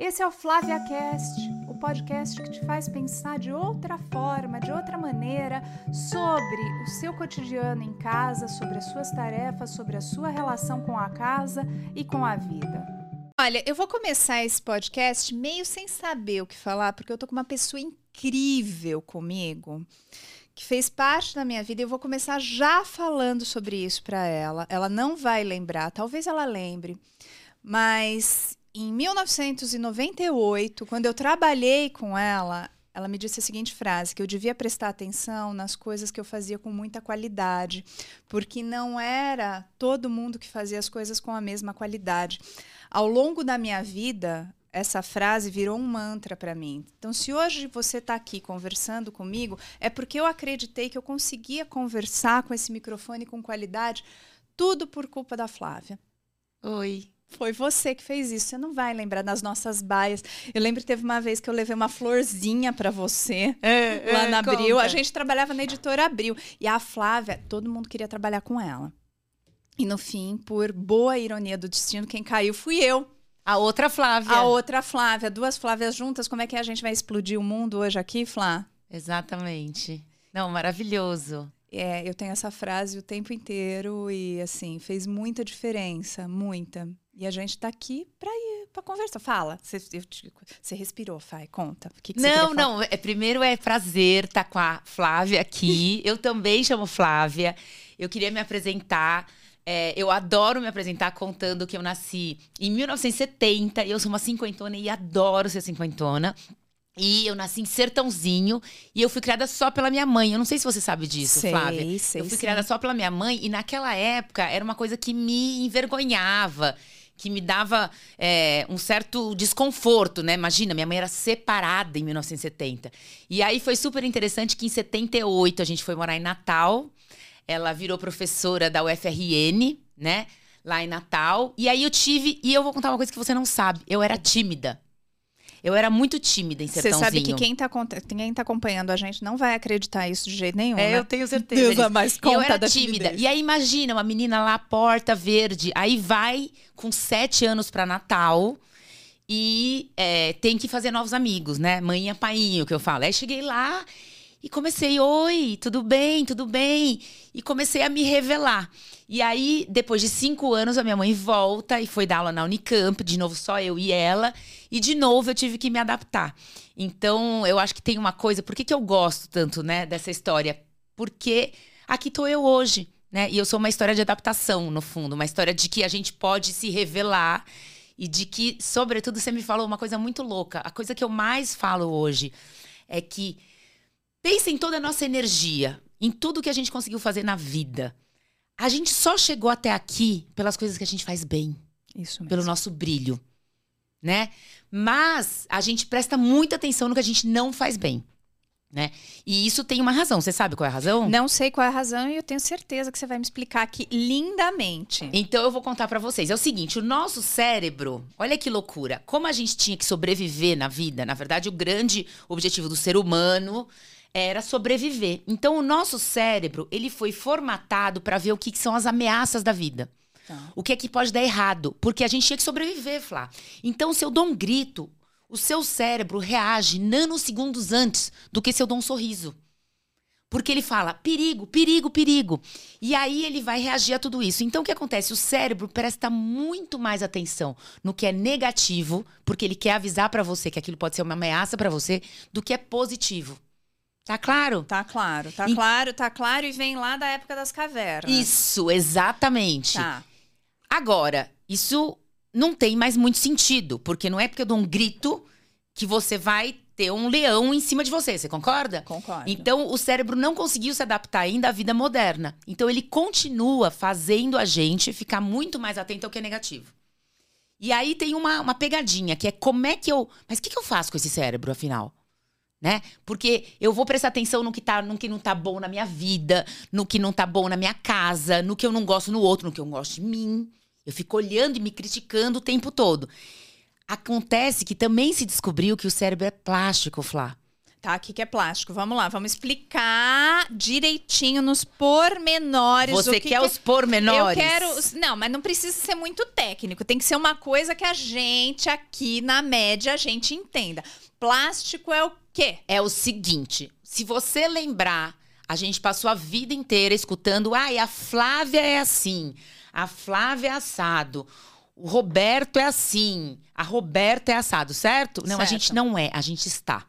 Esse é o Flávia Cast, o podcast que te faz pensar de outra forma, de outra maneira, sobre o seu cotidiano em casa, sobre as suas tarefas, sobre a sua relação com a casa e com a vida. Olha, eu vou começar esse podcast meio sem saber o que falar, porque eu tô com uma pessoa incrível comigo que fez parte da minha vida. Eu vou começar já falando sobre isso para ela. Ela não vai lembrar, talvez ela lembre, mas em 1998, quando eu trabalhei com ela, ela me disse a seguinte frase: que eu devia prestar atenção nas coisas que eu fazia com muita qualidade, porque não era todo mundo que fazia as coisas com a mesma qualidade. Ao longo da minha vida, essa frase virou um mantra para mim. Então, se hoje você está aqui conversando comigo, é porque eu acreditei que eu conseguia conversar com esse microfone com qualidade, tudo por culpa da Flávia. Oi. Foi você que fez isso. Você não vai lembrar das nossas baias. Eu lembro que teve uma vez que eu levei uma florzinha para você é, lá é, na Abril. Conta. A gente trabalhava na editora Abril. E a Flávia, todo mundo queria trabalhar com ela. E no fim, por boa ironia do destino, quem caiu fui eu. A outra Flávia. A outra Flávia. Duas Flávias juntas. Como é que a gente vai explodir o mundo hoje aqui, Flá? Exatamente. Não, maravilhoso. É, eu tenho essa frase o tempo inteiro e, assim, fez muita diferença, muita. E a gente está aqui para ir para conversar. Fala, você respirou, Fai, conta. O que, que não, não. É, primeiro é prazer estar tá com a Flávia aqui. eu também chamo Flávia. Eu queria me apresentar. É, eu adoro me apresentar contando que eu nasci em 1970 e eu sou uma cinquentona e adoro ser cinquentona. E eu nasci em Sertãozinho e eu fui criada só pela minha mãe. Eu não sei se você sabe disso, sei, Flávia. Sei, eu fui criada só pela minha mãe e naquela época era uma coisa que me envergonhava, que me dava é, um certo desconforto, né? Imagina, minha mãe era separada em 1970. E aí foi super interessante que em 78 a gente foi morar em Natal. Ela virou professora da UFRN, né? Lá em Natal. E aí eu tive. E eu vou contar uma coisa que você não sabe. Eu era tímida. Eu era muito tímida em Sertãozinho. Você sabe que quem tá, quem tá acompanhando a gente não vai acreditar isso de jeito nenhum, É, né? eu tenho certeza. Deus a mais conta eu era da tímida. Timidez. E aí imagina, uma menina lá, porta verde, aí vai com sete anos para Natal e é, tem que fazer novos amigos, né? Mãe e painho, que eu falo. Aí cheguei lá e comecei, oi, tudo bem, tudo bem? E comecei a me revelar. E aí, depois de cinco anos, a minha mãe volta e foi dar aula na Unicamp, de novo só eu e ela. E de novo eu tive que me adaptar. Então, eu acho que tem uma coisa, por que, que eu gosto tanto, né, dessa história? Porque aqui estou eu hoje, né? E eu sou uma história de adaptação, no fundo, uma história de que a gente pode se revelar e de que, sobretudo, você me falou uma coisa muito louca. A coisa que eu mais falo hoje é que Pensa em toda a nossa energia, em tudo que a gente conseguiu fazer na vida. A gente só chegou até aqui pelas coisas que a gente faz bem. Isso mesmo. Pelo nosso brilho, né? Mas a gente presta muita atenção no que a gente não faz bem. Né? E isso tem uma razão. Você sabe qual é a razão? Não sei qual é a razão e eu tenho certeza que você vai me explicar aqui lindamente. Então eu vou contar para vocês. É o seguinte, o nosso cérebro, olha que loucura. Como a gente tinha que sobreviver na vida, na verdade o grande objetivo do ser humano era sobreviver. Então o nosso cérebro, ele foi formatado para ver o que, que, são as ameaças da vida. Tá. O que é que pode dar errado, porque a gente tinha que sobreviver, Flá. Então se eu dou um grito, o seu cérebro reage nanosegundos antes do que se eu dou um sorriso. Porque ele fala perigo, perigo, perigo. E aí ele vai reagir a tudo isso. Então o que acontece? O cérebro presta muito mais atenção no que é negativo, porque ele quer avisar para você que aquilo pode ser uma ameaça para você, do que é positivo. Tá claro? Tá claro, tá e... claro, tá claro e vem lá da época das cavernas. Isso, exatamente. Tá. Agora, isso não tem mais muito sentido, porque não é porque eu dou um grito que você vai ter um leão em cima de você, você concorda? Concordo. Então, o cérebro não conseguiu se adaptar ainda à vida moderna. Então, ele continua fazendo a gente ficar muito mais atento ao que é negativo. E aí tem uma, uma pegadinha, que é como é que eu. Mas o que, que eu faço com esse cérebro, afinal? Né? Porque eu vou prestar atenção no que, tá, no que não tá bom na minha vida, no que não tá bom na minha casa, no que eu não gosto no outro, no que eu não gosto de mim. Eu fico olhando e me criticando o tempo todo. Acontece que também se descobriu que o cérebro é plástico, Flá. Tá, o que, que é plástico? Vamos lá, vamos explicar direitinho nos pormenores. Você que quer que os pormenores? Eu quero. Não, mas não precisa ser muito técnico. Tem que ser uma coisa que a gente aqui na média a gente entenda. Plástico é o quê? É o seguinte: se você lembrar, a gente passou a vida inteira escutando, ai, a Flávia é assim, a Flávia é assado, o Roberto é assim, a Roberta é assado, certo? Não, a Certo. gente não é, a gente está.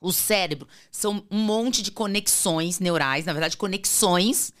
O cérebro são um monte de conexões neurais, na verdade, conexões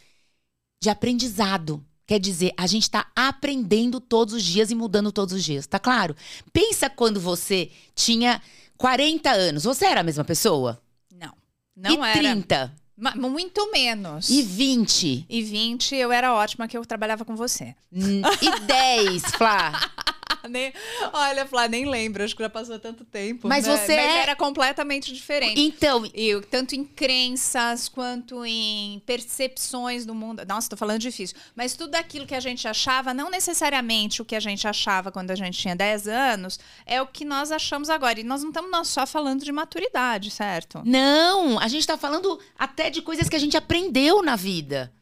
de aprendizado. Quer dizer, a gente está aprendendo todos os dias e mudando todos os dias, tá claro? Pensa quando você tinha 40 anos, você era a mesma pessoa? Não. Não e era. 30? Ma- Muito menos. E 20? E 20, eu era ótima que eu trabalhava com você. E 10, Flá? Nem- Olha, Flá, nem lembro, acho que já passou tanto tempo. Mas né? você é- era completamente diferente. Então, E tanto em crenças quanto em percepções do mundo. Nossa, tô falando difícil. Mas tudo aquilo que a gente achava, não necessariamente o que a gente achava quando a gente tinha 10 anos, é o que nós achamos agora. E nós não estamos nós só falando de maturidade, certo? não, a gente tá falando até de coisas que a gente aprendeu na vida.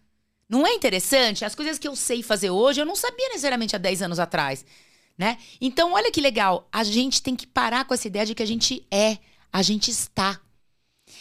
Não é interessante? As coisas que eu sei fazer hoje, eu não sabia necessariamente há 10 anos atrás, né? Então, olha que legal, a gente tem que parar com essa ideia de que a gente é, a gente está.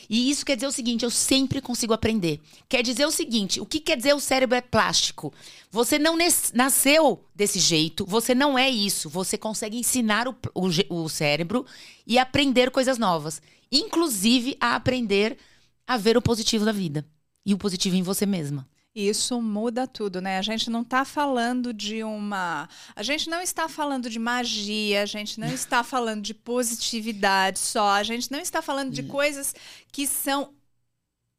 E isso quer dizer o seguinte, eu sempre consigo aprender. Quer dizer o seguinte, o que quer dizer o cérebro é plástico? Você não nasceu desse jeito, você não é isso. Você consegue ensinar o, o o cérebro e aprender coisas novas. Inclusive a aprender a ver o positivo da vida. E o positivo em você mesma. Isso muda tudo, né? A gente não está falando de uma. A gente não está falando de magia, a gente não está falando de positividade só, a gente não está falando de coisas que são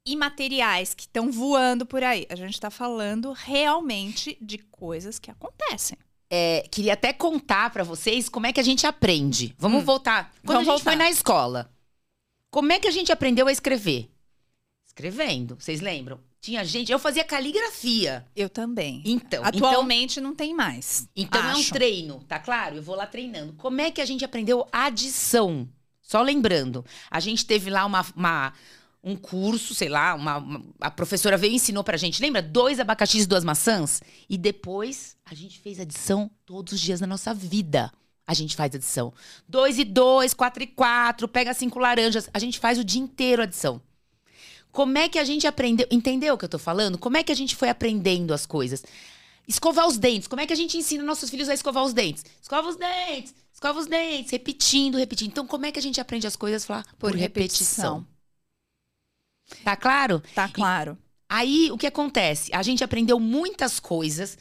imateriais, que estão voando por aí. A gente está falando realmente de coisas que acontecem. É, queria até contar pra vocês como é que a gente aprende. Vamos Hum. voltar. Quando Vamos a gente voltar. foi na escola, como é que a gente aprendeu a escrever? Escrevendo. Vocês lembram? Tinha gente. Eu fazia caligrafia. Eu também. Então, então Atualmente não tem mais. Então é um acho. treino, tá claro? Eu vou lá treinando. Como é que a gente aprendeu adição? Só lembrando, a gente teve lá uma, uma- um curso, sei lá, uma, uma- a professora veio e ensinou pra gente. Lembra? Dois abacaxis e duas maçãs? E depois a gente fez adição todos os dias da nossa vida. A gente faz adição. Dois e dois, quatro e quatro, pega cinco laranjas. A gente faz o dia inteiro adição. Como é que a gente aprendeu? Entendeu o que eu tô falando? Como é que a gente foi aprendendo as coisas? Escovar os dentes. Como é que a gente ensina nossos filhos a escovar os dentes? Escova os dentes, escova os dentes, repetindo, repetindo. Então, como é que a gente aprende as coisas? Falar por, Por repetição. repetição. Tá claro? Tá claro. Aí, o que acontece? A gente aprendeu muitas coisas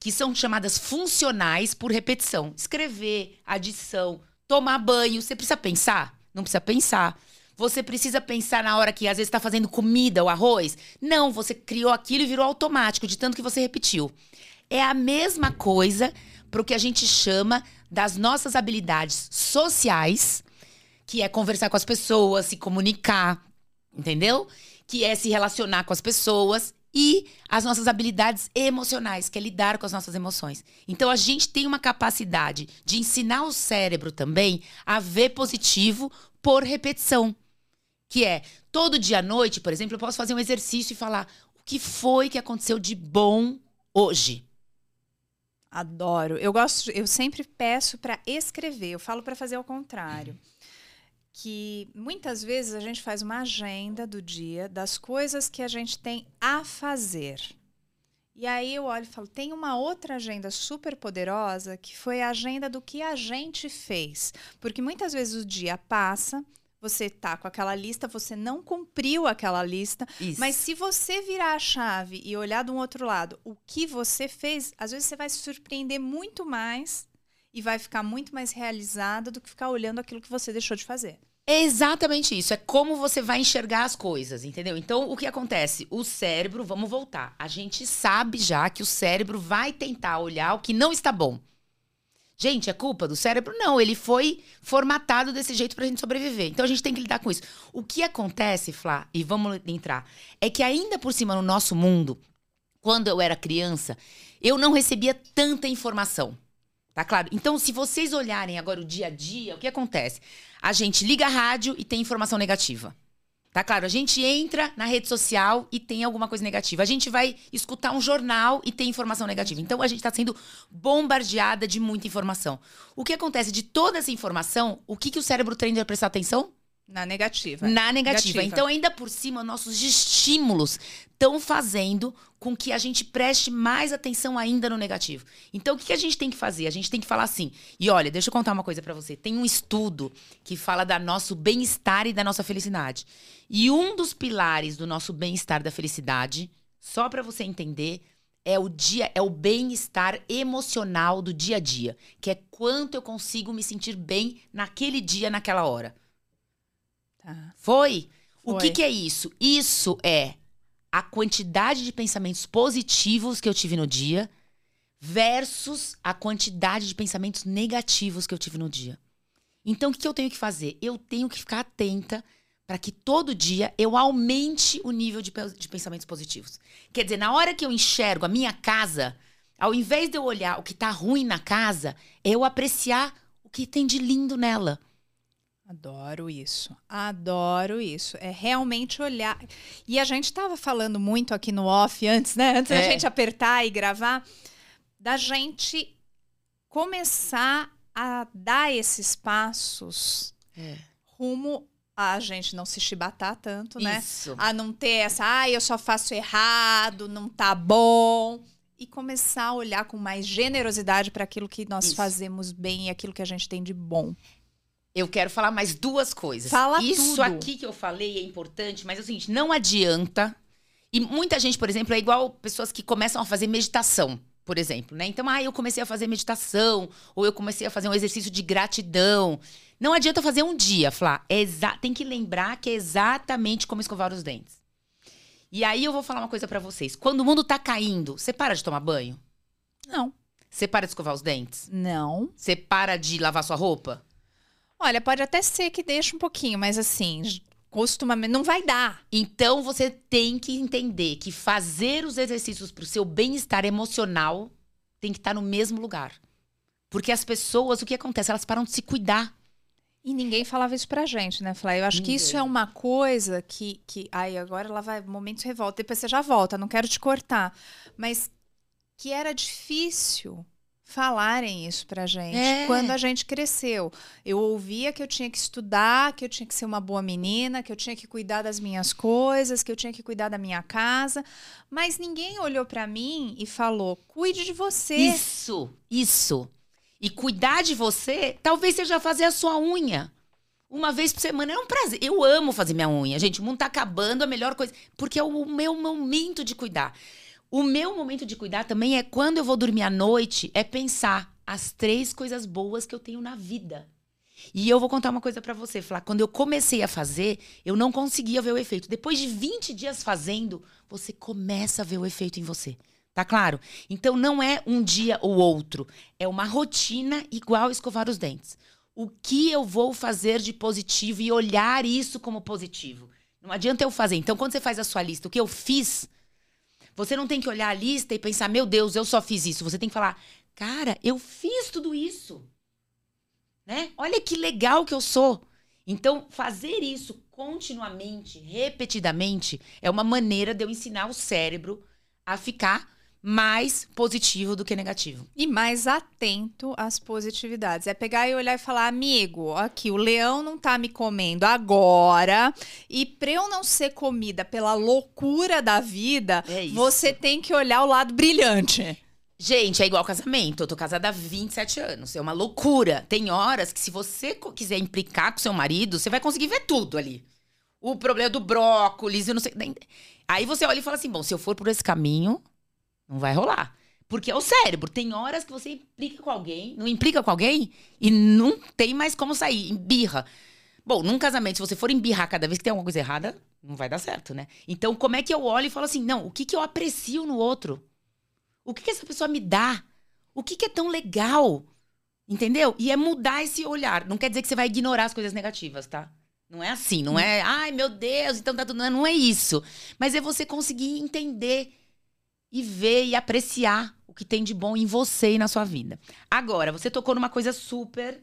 que são chamadas funcionais por repetição. Escrever, adição, tomar banho. Você precisa pensar? Não precisa pensar. Você precisa pensar na hora que às vezes está fazendo comida ou arroz? Não, você criou aquilo e virou automático, de tanto que você repetiu. É a mesma coisa para o que a gente chama das nossas habilidades sociais, que é conversar com as pessoas, se comunicar, entendeu? Que é se relacionar com as pessoas e as nossas habilidades emocionais, que é lidar com as nossas emoções. Então a gente tem uma capacidade de ensinar o cérebro também a ver positivo por repetição. Que é, todo dia à noite, por exemplo, eu posso fazer um exercício e falar o que foi que aconteceu de bom hoje. Adoro. Eu gosto, eu sempre peço para escrever. Eu falo para fazer ao contrário. Que muitas vezes a gente faz uma agenda do dia das coisas que a gente tem a fazer. E aí eu olho e falo, tem uma outra agenda super poderosa que foi a agenda do que a gente fez. Porque muitas vezes o dia passa, você tá com aquela lista, você não cumpriu aquela lista, Isso. mas se você virar a chave e olhar de um outro lado o que você fez, às vezes você vai se surpreender muito mais e vai ficar muito mais realizada do que ficar olhando aquilo que você deixou de fazer. É exatamente isso. É como você vai enxergar as coisas, entendeu? Então, o que acontece? O cérebro, vamos voltar. A gente sabe já que o cérebro vai tentar olhar o que não está bom. Gente, é culpa do cérebro? Não, ele foi formatado desse jeito pra gente sobreviver. Então a gente tem que lidar com isso. O que acontece, Flá, e vamos entrar, é que ainda por cima no nosso mundo, quando eu era criança, eu não recebia tanta informação. Tá claro? Então, se vocês olharem agora o dia a dia, o que acontece? A gente liga a rádio e tem informação negativa. Tá claro? A gente entra na rede social e tem alguma coisa negativa. A gente vai escutar um jornal e tem informação negativa. Então a gente está sendo bombardeada de muita informação. O que acontece de toda essa informação? O que, que o cérebro treina a prestar atenção? Na negativa. Na negativa. Negativa. Então, ainda por cima, nossos estímulos estão fazendo com que a gente preste mais atenção ainda no negativo. Então, o que que a gente tem que fazer? A gente tem que falar assim. E olha, deixa eu contar uma coisa pra você. Tem um estudo que fala da nosso bem-estar e da nossa felicidade. E um dos pilares do nosso bem-estar e da felicidade, só pra você entender, é o dia, é o bem-estar emocional do dia a dia, que é quanto eu consigo me sentir bem naquele dia, naquela hora. Tá. Foi? O Foi. que, que é isso? Isso é a quantidade de pensamentos positivos que eu tive no dia versus a quantidade de pensamentos negativos que eu tive no dia. Então, o que, que eu tenho que fazer? Eu tenho que ficar atenta para que todo dia eu aumente o nível de, de pensamentos positivos. Quer dizer, na hora que eu enxergo a minha casa, ao invés de eu olhar o que tá ruim na casa, é eu apreciar o que tem de lindo nela. Adoro isso. Adoro isso. É realmente olhar. E a gente estava falando muito aqui no off antes, né? Antes da É. gente apertar e gravar, da gente começar a dar esses passos É. rumo a gente não se chibatar tanto, né? Isso. A não ter essa, ah, eu só faço errado, não tá bom. E começar a olhar com mais generosidade para aquilo que nós Isso. fazemos bem e aquilo que a gente tem de bom. Eu quero falar mais duas coisas. Fala Isso tudo. aqui que eu falei é importante, mas é o seguinte, não adianta. E muita gente, por exemplo, é igual pessoas que começam a fazer meditação, por exemplo, né? Então, ah, eu comecei a fazer meditação, ou eu comecei a fazer um exercício de gratidão. Não adianta fazer um dia, Flá. É tem que lembrar que é exatamente como escovar os dentes. E aí eu vou falar uma coisa pra vocês. Quando o mundo tá caindo, você para de tomar banho? Não. Você para de escovar os dentes? Não. Você para de lavar sua roupa? Olha, pode até ser que deixe um pouquinho, mas assim, costumamente não vai dar. Então você tem que entender que fazer os exercícios para o seu bem-estar emocional tem que estar no mesmo lugar. Porque as pessoas, o que acontece? Elas param de se cuidar. E ninguém falava isso pra gente, né, Flá? Eu acho que isso Ninguém. é uma coisa que, que. Ai, agora ela vai. Momentos de revolta. Depois você já volta, não quero te cortar. Mas que era difícil falarem isso pra gente É. quando a gente cresceu. Eu ouvia que eu tinha que estudar, que eu tinha que ser uma boa menina, que eu tinha que cuidar das minhas coisas, que eu tinha que cuidar da minha casa, mas ninguém olhou pra mim e falou: "Cuide de você". Isso, isso. E cuidar de você, talvez seja fazer a sua unha. Uma vez por semana é um prazer. Eu amo fazer minha unha. Gente, o mundo tá acabando, a melhor coisa. Porque é o meu momento de cuidar. O meu momento de cuidar também é quando eu vou dormir à noite, é pensar as três coisas boas que eu tenho na vida. E eu vou contar uma coisa pra você, Flá. Quando eu comecei a fazer, eu não conseguia ver o efeito. Depois de 20 dias fazendo, você começa a ver o efeito em você. Tá claro? Então não é um dia ou outro. É uma rotina igual escovar os dentes. O que eu vou fazer de positivo e olhar isso como positivo. Não adianta eu fazer. Então, quando você faz a sua lista, o que eu fiz, você não tem que olhar a lista e pensar, meu Deus, eu só fiz isso. Você tem que falar, cara, eu fiz tudo isso. Né? Olha que legal que eu sou. Então, fazer isso continuamente, repetidamente, é uma maneira de eu ensinar o cérebro a ficar mais positivo do que negativo. E mais atento às positividades. É pegar e olhar e falar, amigo, aqui, o leão não tá me comendo agora. E pra eu não ser comida pela loucura da vida, É você tem que olhar o lado brilhante. Gente, é igual casamento. Eu tô casada há 27 anos. É uma loucura. Tem horas que, se você quiser implicar com seu marido, você vai conseguir ver tudo ali. O problema do brócolis, eu não sei. Aí você olha e fala assim: bom, se eu for por esse caminho, não vai rolar. Porque é o cérebro. Tem horas que você implica com alguém, não implica com alguém e não tem mais como sair. Embirra. Bom, num casamento, se você for embirrar cada vez que tem alguma coisa errada, não vai dar certo, né? Então, como é que eu olho e falo assim: não, o que, que eu aprecio no outro? O que, que essa pessoa me dá? O que, que é tão legal? Entendeu? E é mudar esse olhar. Não quer dizer que você vai ignorar as coisas negativas, tá? Não é assim, não é, ai meu Deus, então tá tudo. Não, não é isso. Mas é você conseguir entender e ver e apreciar o que tem de bom em você e na sua vida. Agora, você tocou numa coisa super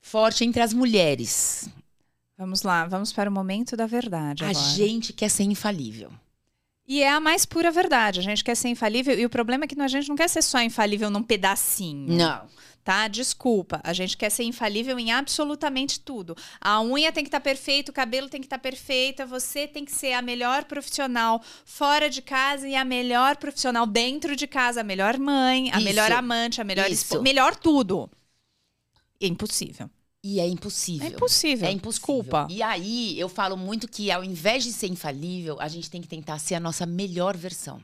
forte entre as mulheres. Vamos lá, vamos para o momento da verdade. A agora. gente quer ser infalível. E é a mais pura verdade. A gente quer ser infalível e o problema é que a gente não quer ser só infalível num pedacinho. Não. Tá? Desculpa. A gente quer ser infalível em absolutamente tudo. A unha tem que estar perfeita, o cabelo tem que estar perfeita, você tem que ser a melhor profissional fora de casa e a melhor profissional dentro de casa, a melhor mãe, a Isso. melhor amante, a melhor esposa, melhor tudo. É impossível. E é impossível. É impossível. É impossível. Desculpa. E aí, eu falo muito que ao invés de ser infalível, a gente tem que tentar ser a nossa melhor versão.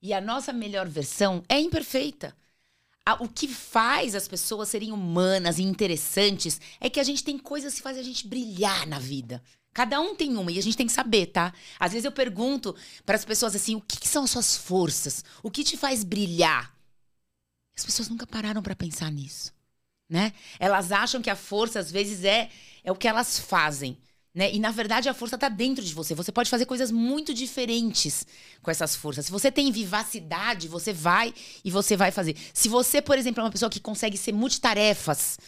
E a nossa melhor versão é imperfeita. O que faz as pessoas serem humanas e interessantes é que a gente tem coisas que fazem a gente brilhar na vida. Cada um tem uma e a gente tem que saber, tá? Às vezes eu pergunto para as pessoas assim: o que, que são as suas forças? O que te faz brilhar? As pessoas nunca pararam para pensar nisso né? Elas acham que a força, às vezes, é, é o que elas fazem. Né? E, na verdade, a força está dentro de você. Você pode fazer coisas muito diferentes com essas forças. Se você tem vivacidade, você vai e você vai fazer. Se você, por exemplo, é uma pessoa que consegue ser multitarefas,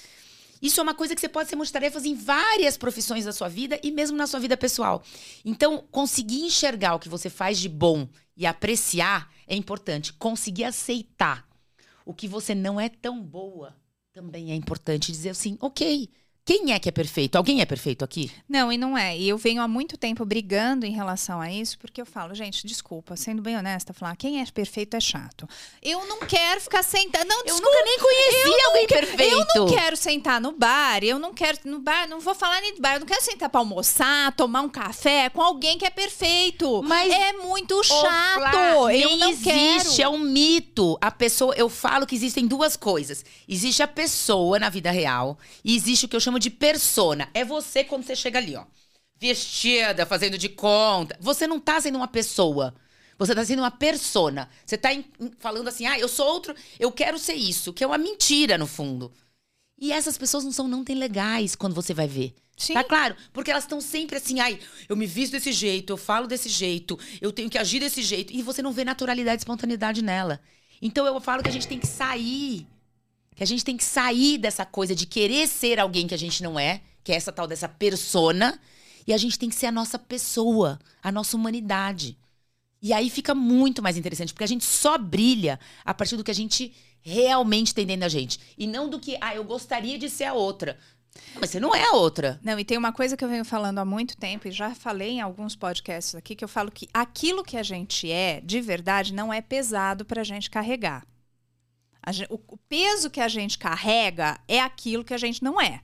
isso é uma coisa que você pode ser multitarefas em várias profissões da sua vida e mesmo na sua vida pessoal. Então, conseguir enxergar o que você faz de bom e apreciar é importante. Conseguir aceitar o que você não é tão boa também é importante dizer assim, ok, quem é que é perfeito? Alguém é perfeito aqui? Não, e não é. E eu venho há muito tempo brigando em relação a isso, porque eu falo, gente, desculpa, sendo bem honesta, falar quem é perfeito é chato. Eu não quero ficar sentada. Não, Eu desculpa. nunca nem conheci alguém perfeito. Eu não quero sentar no bar, eu não quero no bar, não vou falar nem do bar, eu não quero sentar pra almoçar, tomar um café com alguém que é perfeito. Mas- é muito chato. Flá, eu não existe, quero. é um mito. A pessoa, eu falo que existem duas coisas. Existe a pessoa na vida real e existe o que eu chamo de persona. É você quando você chega ali, ó, vestida, fazendo de conta. Você não tá sendo uma pessoa. Você tá sendo uma persona. Você tá em- em- falando assim: "Ah, eu sou outro, eu quero ser isso", que é uma mentira no fundo. E essas pessoas não são não tão legais quando você vai ver. Sim. Tá claro? Porque elas estão sempre assim, ai, eu me visto desse jeito, eu falo desse jeito, eu tenho que agir desse jeito. E você não vê naturalidade e espontaneidade nela. Então eu falo que a gente tem que sair. Que a gente tem que sair dessa coisa de querer ser alguém que a gente não é, que é essa tal dessa persona. E a gente tem que ser a nossa pessoa, a nossa humanidade. E aí fica muito mais interessante, porque a gente só brilha a partir do que a gente realmente tem dentro da gente. E não do que, ah, eu gostaria de ser a outra. Mas você não é a outra. Não, e tem uma coisa que eu venho falando há muito tempo, e já falei em alguns podcasts aqui, que eu falo que aquilo que a gente é, de verdade, não é pesado pra gente carregar. A gen- o, o peso que a gente carrega é aquilo que a gente não é.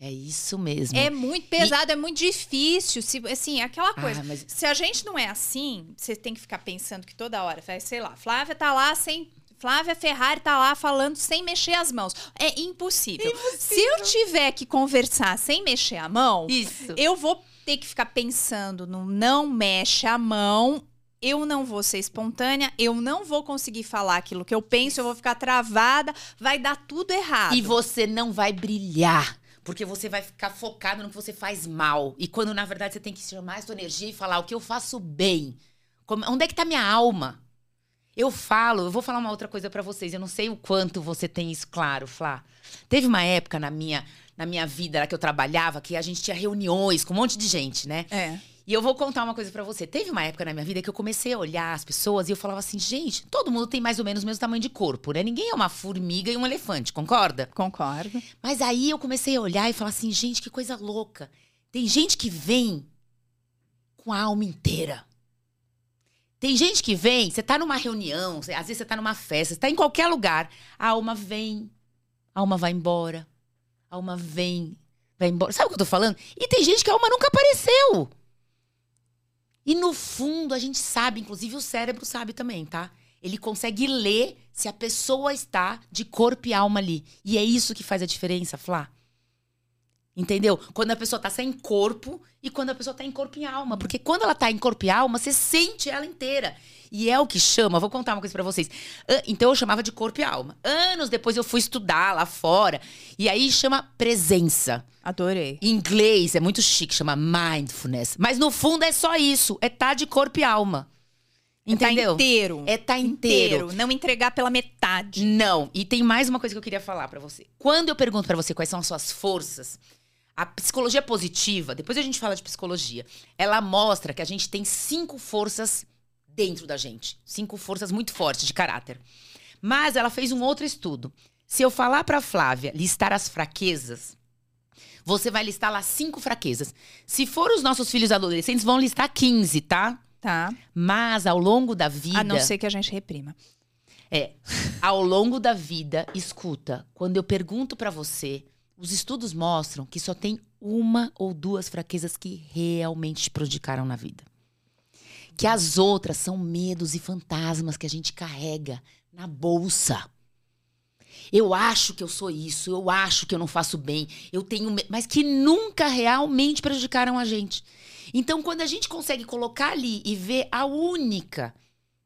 É isso mesmo. É muito pesado, é muito difícil. Se, assim, é aquela coisa. Ah, mas- Se a gente não é assim, você tem que ficar pensando que toda hora, vai, sei lá, Flávia tá lá sem. Flávia Ferrari tá lá falando sem mexer as mãos. É impossível. Se eu tiver que conversar sem mexer a mão, Isso. eu vou ter que ficar pensando no não mexe a mão. Eu não vou ser espontânea, eu não vou conseguir falar aquilo que eu penso, eu vou ficar travada, vai dar tudo errado. E você não vai brilhar. Porque você vai ficar focado no que você faz mal. E quando, na verdade, você tem que chamar a sua energia e falar o que eu faço bem. Como- onde é que tá minha alma? Eu falo, eu vou falar uma outra coisa pra vocês. Eu não sei o quanto você tem isso claro, Flá. Teve uma época na minha, na minha vida lá que eu trabalhava que a gente tinha reuniões com um monte de gente, né? É. E eu vou contar uma coisa pra você. Teve uma época na minha vida que eu comecei a olhar as pessoas e eu falava assim, gente, todo mundo tem mais ou menos o mesmo tamanho de corpo, né? Ninguém é uma formiga e um elefante, concorda? Concordo. Mas aí eu comecei a olhar e falar assim, gente, que coisa louca. Tem gente que vem com a alma inteira. Tem gente que vem, você tá numa reunião, às vezes você tá numa festa, você tá em qualquer lugar, a alma vem, a alma vai embora, a alma vem, vai embora. Sabe o que eu tô falando? E tem gente que a alma nunca apareceu. E no fundo, a gente sabe, inclusive o cérebro sabe também, tá? Ele consegue ler se a pessoa está de corpo e alma ali. E é isso que faz a diferença, Flá. Entendeu? Quando a pessoa tá sem corpo e quando a pessoa tá em corpo e alma. Porque quando ela tá em corpo e alma, você sente ela inteira. E é o que chama, vou contar uma coisa pra vocês. Então eu chamava de corpo e alma. Anos depois eu fui estudar lá fora. E aí chama presença. Adorei. Em inglês é muito chique, chama mindfulness. Mas no fundo é só isso. É estar de corpo e alma. Entendeu? Tá inteiro. É tá inteiro. Não entregar pela metade. Não. E tem mais uma coisa que eu queria falar pra você. Quando eu pergunto pra você quais são as suas forças, A psicologia positiva, depois a gente fala de psicologia, ela mostra que a gente tem cinco forças dentro da gente. Cinco forças muito fortes de caráter. Mas ela fez um outro estudo. Se eu falar para Flávia listar as fraquezas, você vai listar lá cinco fraquezas. Se for os nossos filhos adolescentes, vão listar 15, tá? Tá. Mas ao longo da vida. A não ser que a gente reprima. É. Ao longo da vida, escuta, quando eu pergunto para você, os estudos mostram que só tem uma ou duas fraquezas que realmente te prejudicaram na vida. Que as outras são medos e fantasmas que a gente carrega na bolsa. Eu acho que eu sou isso, eu acho que eu não faço bem, eu tenho, mas que nunca realmente prejudicaram a gente. Então, quando a gente consegue colocar ali e ver a única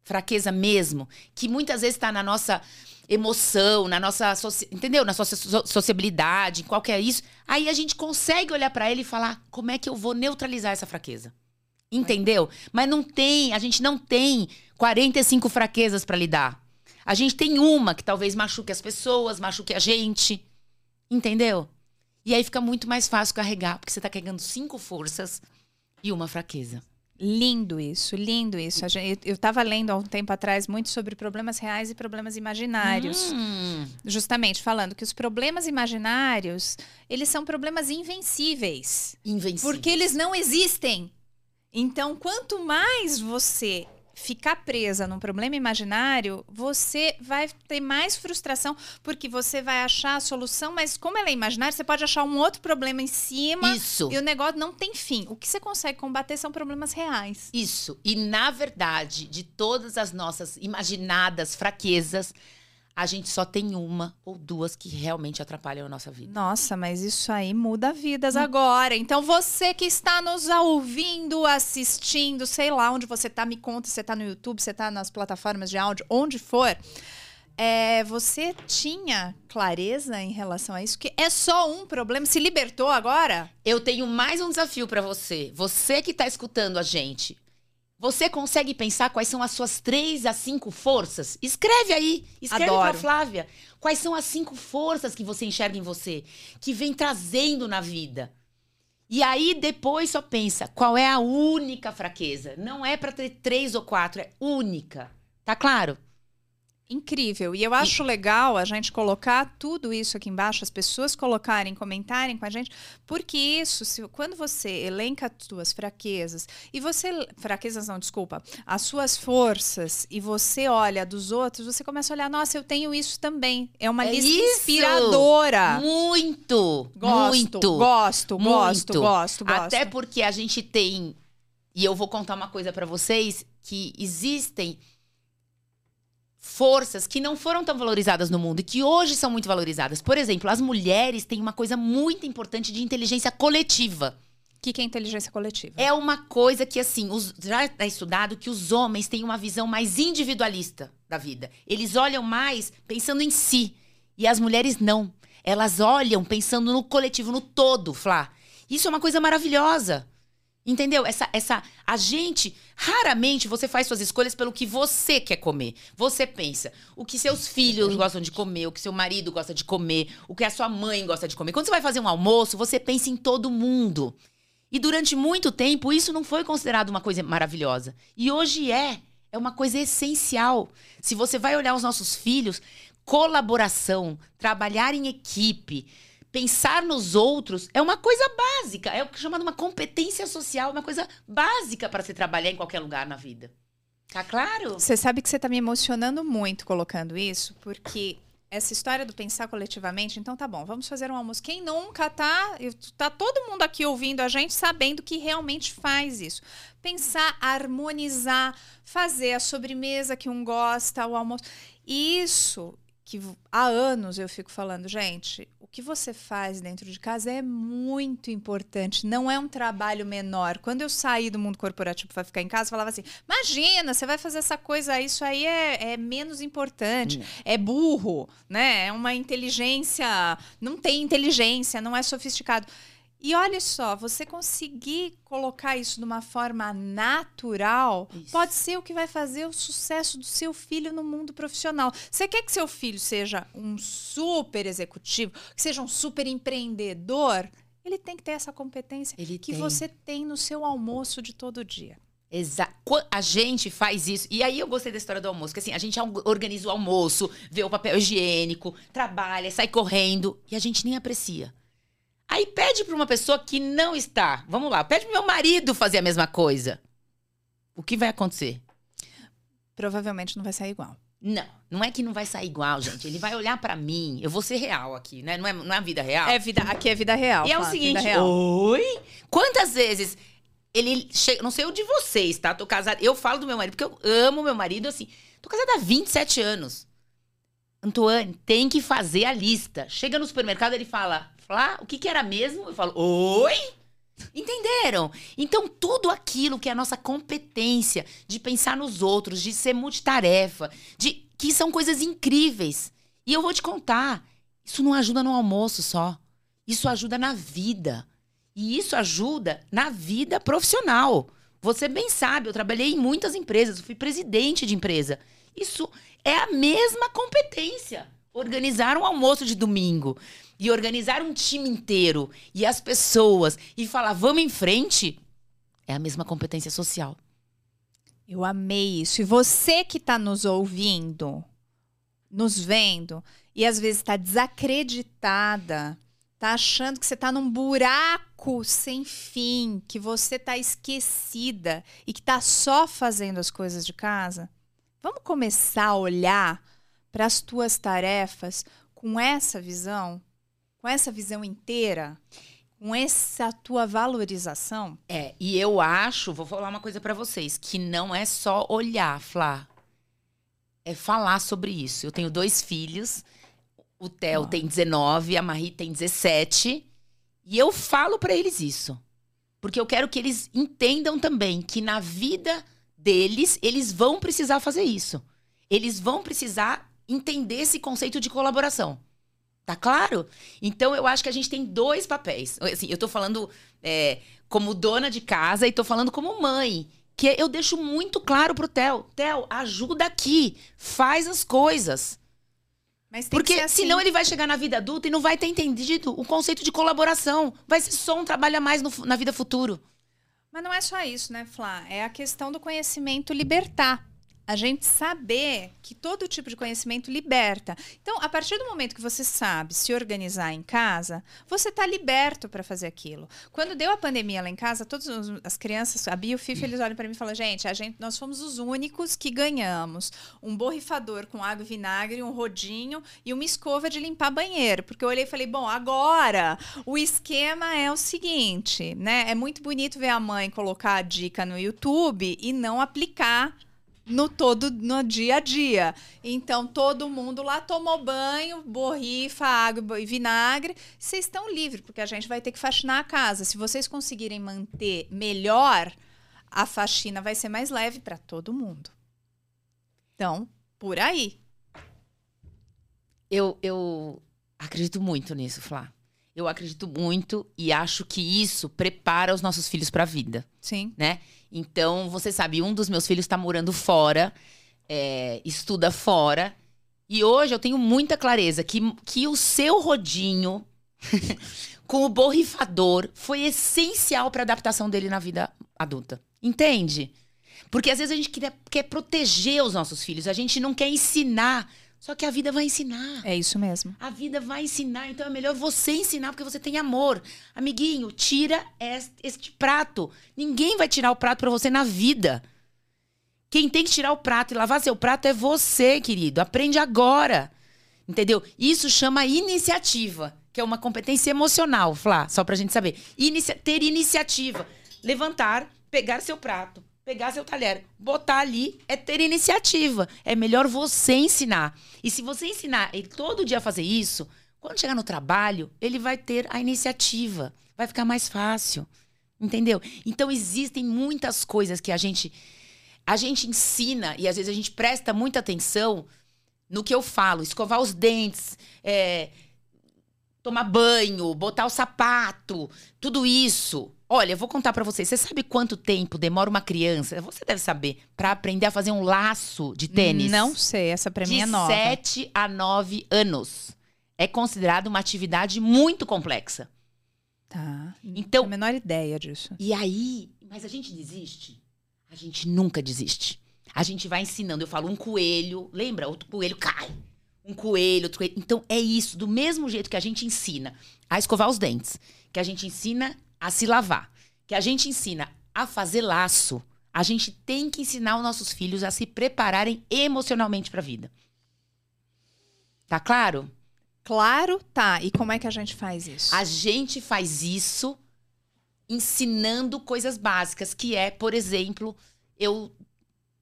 fraqueza mesmo, que muitas vezes está na nossa emoção, na nossa, entendeu? Na nossa sociabilidade, em qualquer isso, aí a gente consegue olhar para ele e falar: como é que eu vou neutralizar essa fraqueza? Entendeu? Mas não tem, a gente não tem 45 fraquezas para lidar. A gente tem uma que talvez machuque as pessoas, machuque a gente. Entendeu? E aí fica muito mais fácil carregar, porque você tá carregando cinco forças e uma fraqueza. Lindo isso, lindo isso. Eu estava lendo há um tempo atrás muito sobre problemas reais e problemas imaginários. Hum. Justamente falando que os problemas imaginários, eles são problemas invencíveis. Invencíveis. Porque eles não existem. Então, quanto mais você ficar presa num problema imaginário, você vai ter mais frustração, porque você vai achar a solução, mas como ela é imaginária, você pode achar um outro problema em cima. Isso. E o negócio não tem fim. O que você consegue combater são problemas reais. Isso. E na verdade, de todas as nossas imaginadas fraquezas, a gente só tem uma ou duas que realmente atrapalham a nossa vida. Nossa, mas isso aí muda vidas hum. agora. Então você que está nos ouvindo, assistindo, sei lá onde você está, me conta, você está no YouTube, você está nas plataformas de áudio, onde for. É, você tinha clareza em relação a isso? Que é só um problema? Se libertou agora? Eu tenho mais um desafio para você. Você que está escutando a gente, você consegue pensar quais são as suas três a cinco forças? Escreve aí. Escreve Adoro. pra Flávia. Quais são as cinco forças que você enxerga em você? Que vem trazendo na vida. E aí depois só pensa, qual é a única fraqueza? Não é para ter três ou quatro, é única. Tá claro? Incrível. E eu acho e... legal a gente colocar tudo isso aqui embaixo, as pessoas colocarem, comentarem com a gente, porque isso, se, quando você elenca as suas fraquezas, e você. Fraquezas não, desculpa. As suas forças, e você olha dos outros, você começa a olhar, nossa, eu tenho isso também. É uma é lista isso. inspiradora. Muito! Gosto, muito! Gosto, muito. gosto, gosto, gosto. Até porque a gente tem. E eu vou contar uma coisa para vocês: que existem forças que não foram tão valorizadas no mundo e que hoje são muito valorizadas. Por exemplo, as mulheres têm uma coisa muito importante de inteligência coletiva. O que, que é inteligência coletiva? É uma coisa que, assim, os, já é estudado que os homens têm uma visão mais individualista da vida. Eles olham mais pensando em si. E as mulheres não. Elas olham pensando no coletivo, no todo, Flá. Isso é uma coisa maravilhosa. Entendeu? Essa, essa, a gente raramente você faz suas escolhas pelo que você quer comer. Você pensa o que seus filhos gostam de comer, o que seu marido gosta de comer, o que a sua mãe gosta de comer. Quando você vai fazer um almoço, você pensa em todo mundo. E durante muito tempo isso não foi considerado uma coisa maravilhosa. E hoje é. É uma coisa essencial. Se você vai olhar os nossos filhos, colaboração, trabalhar em equipe, pensar nos outros é uma coisa básica, é o que é chamado uma competência social, uma coisa básica para se trabalhar em qualquer lugar na vida. Tá claro? Você sabe que você está me emocionando muito colocando isso, porque essa história do pensar coletivamente, então tá bom, vamos fazer um almoço. Quem nunca tá, tá todo mundo aqui ouvindo a gente sabendo que realmente faz isso. Pensar, harmonizar, fazer a sobremesa que um gosta, o almoço. Isso que há anos eu fico falando, gente, o que você faz dentro de casa é muito importante, não é um trabalho menor. Quando eu saí do mundo corporativo para ficar em casa, eu falava assim: imagina, você vai fazer essa coisa, isso aí é, é menos importante, hum. é burro, né? É uma inteligência, não tem inteligência, não é sofisticado. E olha só, você conseguir colocar isso de uma forma natural isso. pode ser o que vai fazer o sucesso do seu filho no mundo profissional. Você quer que seu filho seja um super executivo, que seja um super empreendedor? ele tem que ter essa competência Ele que tem. você tem no seu almoço de todo dia. Exato. A gente faz isso. E aí eu gostei da história do almoço, que assim, a gente organiza o almoço, vê o papel higiênico, trabalha, sai correndo e a gente nem aprecia. Aí pede pra uma pessoa que não está. Vamos lá, pede pro meu marido fazer a mesma coisa. O que vai acontecer? Provavelmente não vai sair igual. Não, não é que não vai sair igual, gente. Ele vai olhar pra mim. Eu vou ser real aqui, né? Não é, não é a vida real. É vida, aqui é vida real. E é o seguinte, oi? Quantas vezes ele chega, não sei o de vocês, tá? Tô casada, eu falo do meu marido porque eu amo meu marido assim. Tô casada há 27 anos. Antoine, tem que fazer a lista. Chega no supermercado, ele fala: "Flá, o que que era mesmo?" Eu falo: "Oi?" Entenderam? Então, tudo aquilo que é a nossa competência de pensar nos outros, de ser multitarefa, de que são coisas incríveis. E eu vou te contar, isso não ajuda no almoço só. Isso ajuda na vida. E isso ajuda na vida profissional. Você bem sabe, eu trabalhei em muitas empresas, fui presidente de empresa. Isso é a mesma competência. Organizar um almoço de domingo e organizar um time inteiro e as pessoas e falar vamos em frente é a mesma competência social. Eu amei isso. E você que está nos ouvindo, nos vendo, e às vezes está desacreditada, tá achando que você está num buraco sem fim, que você tá esquecida e que tá só fazendo as coisas de casa, vamos começar a olhar para as tuas tarefas com essa visão, com essa visão inteira, com essa tua valorização. É, e eu acho, vou falar uma coisa pra vocês, que não é só olhar, Flá. É falar sobre isso. Eu tenho dois filhos, o Theo Ó. tem 19, a Marie tem 17, e eu falo pra eles isso. Porque eu quero que eles entendam também que na vida deles, eles vão precisar fazer isso. Eles vão precisar entender esse conceito de colaboração. Tá claro? Então eu acho que a gente tem dois papéis. Assim, eu tô falando é, como dona de casa e tô falando como mãe. Que eu deixo muito claro pro Theo. Theo, ajuda aqui. Faz as coisas. Porque assim. senão ele vai chegar na vida adulta e não vai ter entendido o conceito de colaboração. Vai ser só um trabalho a mais no na vida futuro. Mas não é só isso, né, Flá? É a questão do conhecimento libertar. A gente saber que todo tipo de conhecimento liberta. Então, a partir do momento que você sabe se organizar em casa, você está liberto para fazer aquilo. Quando deu a pandemia lá em casa, todas as crianças, a Bia eles olham para mim e falam: gente, a gente, nós fomos os únicos que ganhamos um borrifador com água e vinagre, um rodinho e uma escova de limpar banheiro. Porque eu olhei e falei: bom, agora o esquema é o seguinte, né? É muito bonito ver a mãe colocar a dica no YouTube e não aplicar no todo no dia a dia. Então todo mundo lá tomou banho, borrifa, água e vinagre. Vocês estão livres, porque a gente vai ter que faxinar a casa. Se vocês conseguirem manter melhor, a faxina vai ser mais leve para todo mundo. Então, por aí. Eu, eu acredito muito nisso, Flá. Eu acredito muito e acho que isso prepara os nossos filhos para a vida. Sim. né? Então, você sabe, um dos meus filhos está morando fora, é, estuda fora. E hoje eu tenho muita clareza que, que o seu rodinho com o borrifador foi essencial para a adaptação dele na vida adulta. Entende? Porque às vezes a gente quer, quer proteger os nossos filhos, a gente não quer ensinar. Só que a vida vai ensinar. É isso mesmo. A vida vai ensinar, então é melhor você ensinar porque você tem amor. Amiguinho, tira es- este prato. Ninguém vai tirar o prato pra você na vida. Quem tem que tirar o prato e lavar seu prato é você, querido. Aprende agora. Entendeu? Isso chama iniciativa, que é uma competência emocional, Flá, só pra gente saber. Inicia- ter iniciativa. Levantar, pegar seu prato, pegar seu talher, botar ali é ter iniciativa. É melhor você ensinar. E se você ensinar ele todo dia a fazer isso, quando chegar no trabalho, ele vai ter a iniciativa. Vai ficar mais fácil. Entendeu? Então existem muitas coisas que a gente a gente ensina e às vezes a gente presta muita atenção no que eu falo, escovar os dentes, é, tomar banho, botar o sapato, tudo isso. Olha, eu vou contar pra vocês. Você sabe quanto tempo demora uma criança? Você deve saber pra aprender a fazer um laço de tênis. Não sei, essa pra mim de é nova. 7 a 9 anos. É considerado uma atividade muito complexa. Tá. Então- Não tenho a menor ideia disso. E aí, mas a gente desiste? A gente nunca desiste. A gente vai ensinando. Eu falo, um coelho, lembra? Outro coelho cai. Um coelho, outro coelho. Então é isso, do mesmo jeito que a gente ensina a escovar os dentes, que a gente ensina a se lavar, que a gente ensina a fazer laço, a gente tem que ensinar os nossos filhos a se prepararem emocionalmente para a vida. Tá claro? Claro, tá. E como é que a gente faz isso? A gente faz isso ensinando coisas básicas, que é, por exemplo, eu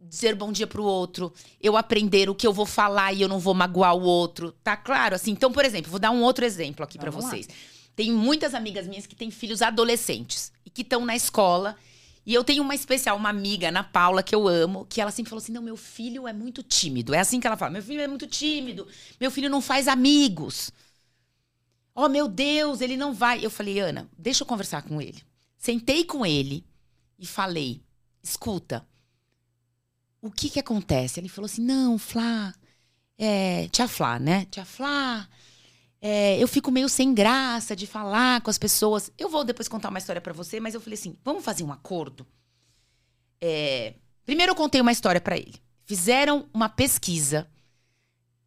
dizer bom dia pro outro, eu aprender o que eu vou falar e eu não vou magoar o outro. Tá claro? Assim, então, por exemplo, vou dar um outro exemplo aqui pra Vamos lá. Tem muitas amigas minhas que têm filhos adolescentes e que estão na escola. E eu tenho uma especial, uma amiga, Ana Paula, que eu amo, que ela sempre falou assim: não, meu filho é muito tímido. É assim que ela fala: meu filho é muito tímido, meu filho não faz amigos. Oh, meu Deus, ele não vai. Eu falei, Ana, deixa eu conversar com ele. Sentei com ele e falei: escuta, o que que acontece? Ele falou assim: não, Flá, é, tia Flá, né? Tia Flá, é, eu fico meio sem graça de falar com as pessoas. Eu vou depois contar uma história pra você, mas eu falei assim: vamos fazer um acordo? É, primeiro eu contei uma história pra ele. Fizeram uma pesquisa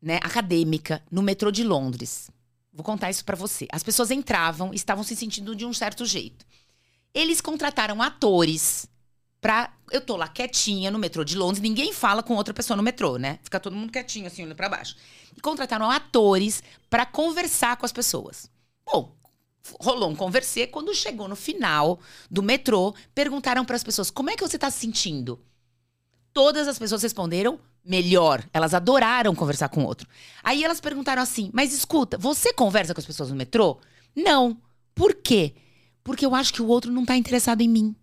né, acadêmica no metrô de Londres. Vou contar isso pra você. As pessoas entravam estavam se sentindo de um certo jeito. Eles contrataram atores pra. Eu tô lá quietinha no metrô de Londres, ninguém fala com outra pessoa no metrô, né? Fica todo mundo quietinho, assim, olhando pra baixo. E contrataram atores pra conversar com as pessoas. Bom, rolou um conversê. Quando chegou no final do metrô, perguntaram pras pessoas: como é que você tá se sentindo? Todas as pessoas responderam melhor. Elas adoraram conversar com o outro. Aí elas perguntaram assim: Mas escuta, você conversa com as pessoas no metrô? Não. Por quê? Porque eu acho que o outro não tá interessado em mim.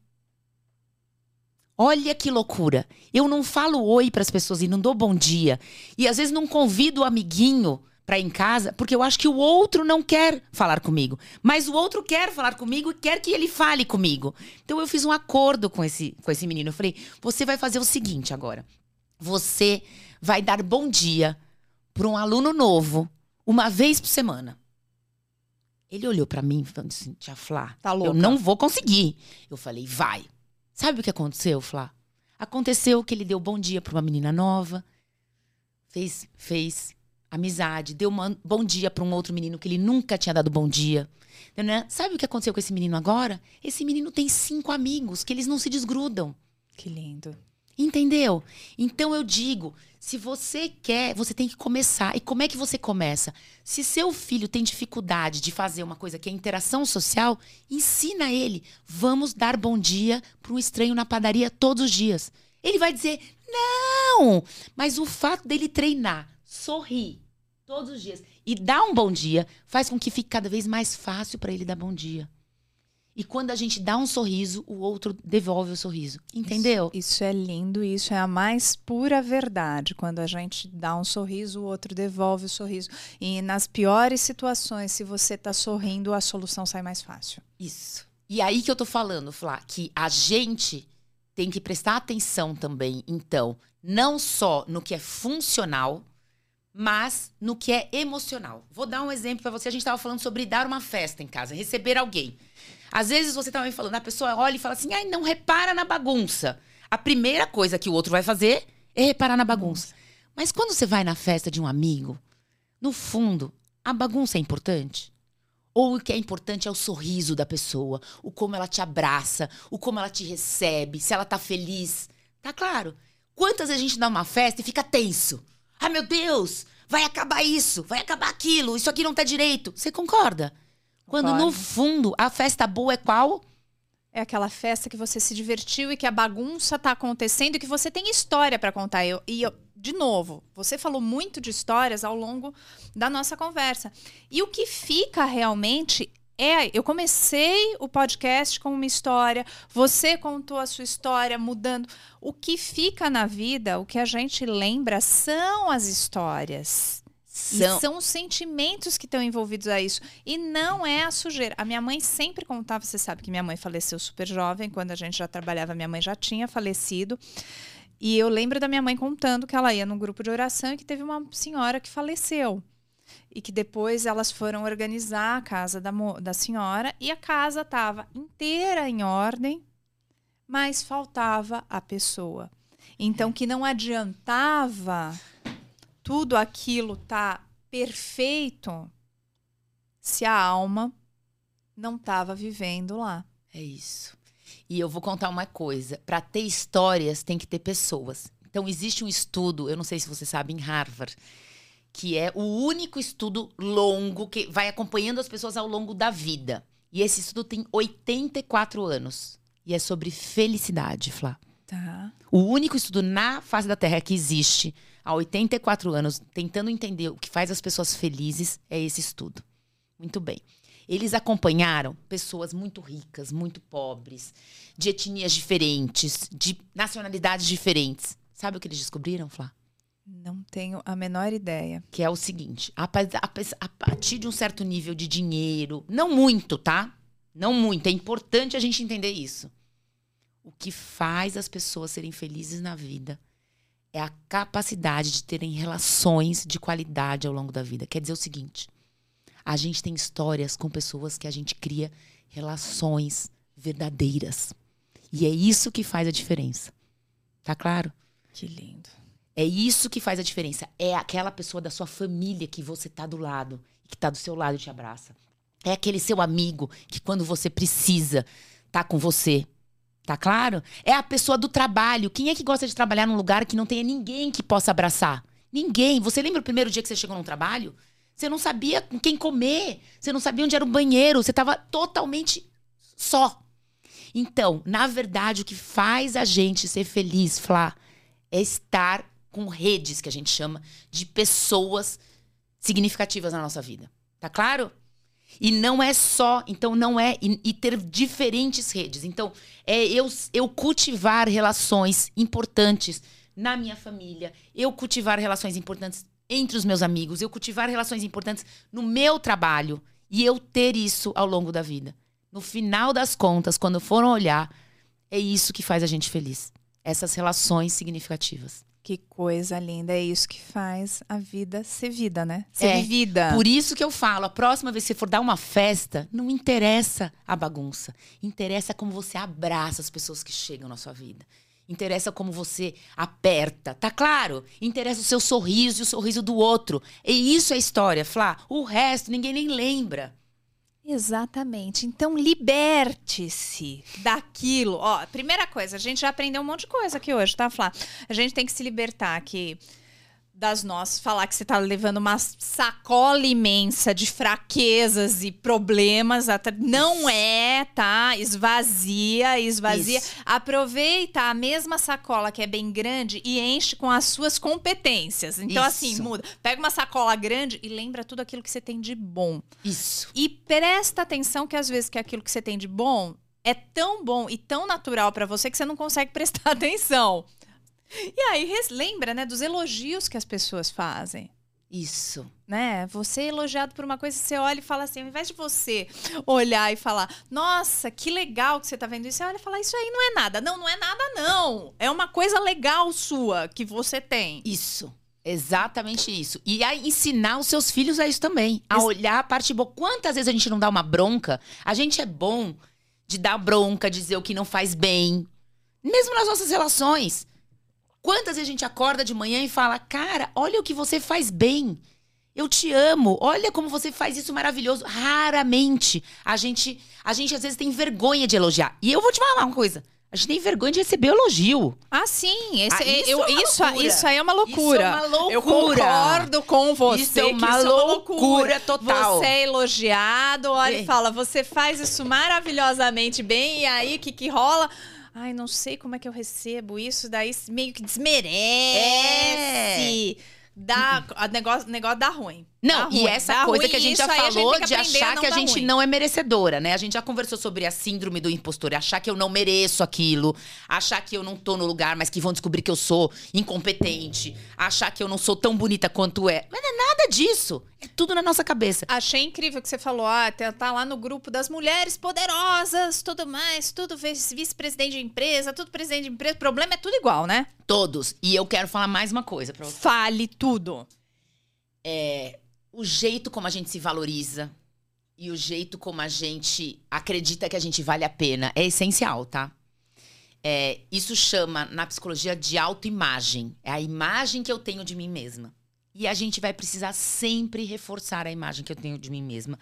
Olha que loucura. Eu não falo oi pras pessoas e não dou bom dia. E às vezes não convido o amiguinho pra ir em casa, porque eu acho que o outro não quer falar comigo. Mas o outro quer falar comigo e quer que ele fale comigo. Então eu fiz um acordo com esse, com esse menino. Eu falei: você vai fazer o seguinte agora. Você vai dar bom dia para um aluno novo, uma vez por semana. Ele olhou pra mim e falou assim: Tia Flá, Tá eu não vou conseguir. Eu falei: vai. Sabe o que aconteceu, Flá? Aconteceu que ele deu bom dia pra uma menina nova, fez, fez amizade, deu uma- bom dia pra um outro menino que ele nunca tinha dado bom dia. Né? Sabe o que aconteceu com esse menino agora? Esse menino tem cinco amigos que eles não se desgrudam. Que lindo. Entendeu? Então eu digo, se você quer, você tem que começar. E como é que você começa? Se seu filho tem dificuldade de fazer uma coisa que é interação social, ensina ele. Vamos dar bom dia para um estranho na padaria todos os dias. Ele vai dizer: "Não!". Mas o fato dele treinar, sorrir todos os dias e dar um bom dia faz com que fique cada vez mais fácil para ele dar bom dia. E quando a gente dá um sorriso, o outro devolve o sorriso. Entendeu? Isso, isso é lindo isso é a mais pura verdade. Quando a gente dá um sorriso, o outro devolve o sorriso. E nas piores situações, se você tá sorrindo, a solução sai mais fácil. Isso. E aí que eu tô falando, Flá, que a gente tem que prestar atenção também, então, não só no que é funcional, mas no que é emocional. Vou dar um exemplo pra você. A gente tava falando sobre dar uma festa em casa, receber alguém. Às vezes você tá me falando, a pessoa olha e fala assim: "Ai, não repara na bagunça". A primeira coisa que o outro vai fazer é reparar na bagunça. Mas quando você vai na festa de um amigo, no fundo, a bagunça é importante? Ou o que é importante é o sorriso da pessoa, o como ela te abraça, o como ela te recebe, se ela tá feliz. Tá claro? Quantas vezes a gente dá uma festa e fica tenso? Ah, meu Deus, vai acabar isso, vai acabar aquilo, isso aqui não tá direito. Você concorda? Quando no fundo a festa boa é qual? É aquela festa que você se divertiu e que a bagunça tá acontecendo e que você tem história para contar. Eu, e eu, de novo, você falou muito de histórias ao longo da nossa conversa. E o que fica realmente é. Eu comecei o podcast com uma história, você contou a sua história mudando. O que fica na vida, o que a gente lembra são as histórias. São, E são os sentimentos que estão envolvidos a isso. E não é a sujeira. A minha mãe sempre contava, você sabe que minha mãe faleceu super jovem, quando a gente já trabalhava, minha mãe já tinha falecido. E eu lembro da minha mãe contando que ela ia num grupo de oração e que teve uma senhora que faleceu. e que depois elas foram organizar a casa da, da senhora e a casa estava inteira em ordem, mas faltava a pessoa. Então, que não adiantava tudo aquilo tá perfeito se a alma não estava vivendo lá. É isso. E eu vou contar uma coisa: para ter histórias, tem que ter pessoas. Então, existe um estudo, eu não sei se você sabe, em Harvard, que é o único estudo longo que vai acompanhando as pessoas ao longo da vida. E esse estudo tem 84 anos. E é sobre felicidade, Flá. Tá. O único estudo na face da Terra que existe há 84 anos, tentando entender o que faz as pessoas felizes, é esse estudo. Muito bem. Eles acompanharam pessoas muito ricas, muito pobres, de etnias diferentes, de nacionalidades diferentes. Sabe o que eles descobriram, Flá? Não tenho a menor ideia. Que é o seguinte: a, a, a partir de um certo nível de dinheiro, não muito, tá? Não muito, é importante a gente entender isso. O que faz as pessoas serem felizes na vida é a capacidade de terem relações de qualidade ao longo da vida. Quer dizer o seguinte: a gente tem histórias com pessoas que a gente cria relações verdadeiras. E é isso que faz a diferença. Tá claro? Que lindo. É isso que faz a diferença. É aquela pessoa da sua família que você tá do lado, que tá do seu lado e te abraça. É aquele seu amigo que quando você precisa, tá com você. Tá claro? É a pessoa do trabalho. Quem é que gosta de trabalhar num lugar que não tenha ninguém que possa abraçar? Ninguém. Você lembra o primeiro dia que você chegou num trabalho? Você não sabia com quem comer, você não sabia onde era o banheiro, você estava totalmente só. Então, na verdade, o que faz a gente ser feliz, Flá, é estar com redes, que a gente chama, de pessoas significativas na nossa vida. Tá claro? E não é só, então não é, e, e, ter diferentes redes. Então, é eu, eu cultivar relações importantes na minha família, eu cultivar relações importantes entre os meus amigos, eu cultivar relações importantes no meu trabalho e eu ter isso ao longo da vida. No final das contas, quando foram olhar, é isso que faz a gente feliz. Essas relações significativas. Que coisa linda. É isso que faz a vida ser vida, né? Ser é, vivida. Por isso que eu falo, a próxima vez que você for dar uma festa, não interessa a bagunça. Interessa como você abraça as pessoas que chegam na sua vida. Interessa como você aperta, tá claro? Interessa o seu sorriso e o sorriso do outro. E isso é história, Flá. O resto ninguém nem lembra. Exatamente. Então, liberte-se daquilo. Ó, primeira coisa, a gente já aprendeu um monte de coisa aqui hoje, tá, Flá? A gente tem que se libertar que das nossas, falar que você tá levando uma sacola imensa de fraquezas e problemas. Não é, tá? Esvazia, esvazia. Isso. Aproveita a mesma sacola que é bem grande e enche com as suas competências. Então, assim, Isso. assim, muda. Pega uma sacola grande e lembra tudo aquilo que você tem de bom. Isso. E presta atenção que às vezes que aquilo que você tem de bom é tão bom e tão natural para você que você não consegue prestar atenção. E aí, lembra, né, dos elogios que as pessoas fazem. Isso. Né? Você é elogiado por uma coisa, você olha e fala assim, ao invés de você olhar e falar, nossa, que legal que você tá vendo isso, você olha e fala, isso aí não é nada. Não, não é nada, não. É uma coisa legal sua que você tem. Isso. Exatamente isso. E a ensinar os seus filhos a isso também. A olhar a parte boa. Quantas vezes a gente não dá uma bronca? A gente é bom de dar bronca, dizer o que não faz bem. Mesmo nas nossas relações. Quantas vezes a gente acorda de manhã e fala, cara, olha o que você faz bem. Eu te amo. Olha como você faz isso maravilhoso. Raramente a gente, a gente às vezes tem vergonha de elogiar. E eu vou te falar uma coisa. A gente tem vergonha de receber elogio. Ah, sim. Esse, ah, isso, eu, é isso, isso aí é uma loucura. Isso é uma loucura. Eu concordo com você. Isso é uma, isso loucura, é uma loucura total. Você é elogiado, olha é. e fala, você faz isso maravilhosamente bem, e aí o que, que rola? Ai, não sei como é que eu recebo isso, daí meio que desmerece. É. Dá, negócio, negócio dá ruim. Não, dá e ruim, essa coisa que a gente já falou gente de achar que a gente ruim. não é merecedora, né? A gente já conversou sobre a síndrome do impostor, achar que eu não mereço aquilo, achar que eu não tô no lugar, mas que vão descobrir que eu sou incompetente, achar que eu não sou tão bonita quanto é. Mas não é nada disso. É tudo na nossa cabeça. Achei incrível que você falou, ah, tá, tá lá no grupo das mulheres poderosas, tudo mais, tudo vice-presidente de empresa, tudo presidente de empresa. O problema é tudo igual, né? Todos. E eu quero falar mais uma coisa pra você. Fale tudo. É, o jeito como a gente se valoriza e o jeito como a gente acredita que a gente vale a pena é essencial, tá? É, isso chama na psicologia de autoimagem. É a imagem que eu tenho de mim mesma. E a gente vai precisar sempre reforçar a imagem que eu tenho de mim mesma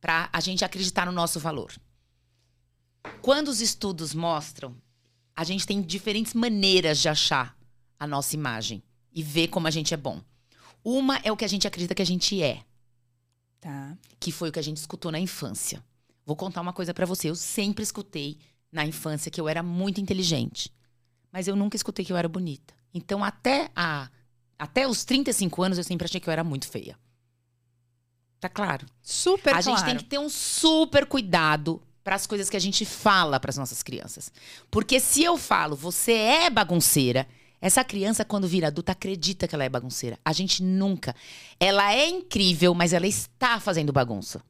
para a gente acreditar no nosso valor. Quando os estudos mostram, a gente tem diferentes maneiras de achar a nossa imagem e ver como a gente é bom. Uma é o que a gente acredita que a gente é. Tá. Que foi o que a gente escutou na infância. Vou contar uma coisa para você. Eu sempre escutei na infância que eu era muito inteligente. Mas eu nunca escutei que eu era bonita. Então, até, a, até os 35 anos, eu sempre achei que eu era muito feia. Tá claro? Super a claro. gente tem que ter um super cuidado para as coisas que a gente fala para as nossas crianças. Porque se eu falo, você é bagunceira, essa criança, quando vira adulta, acredita que ela é bagunceira. A gente nunca. Ela é incrível, mas ela está fazendo bagunça.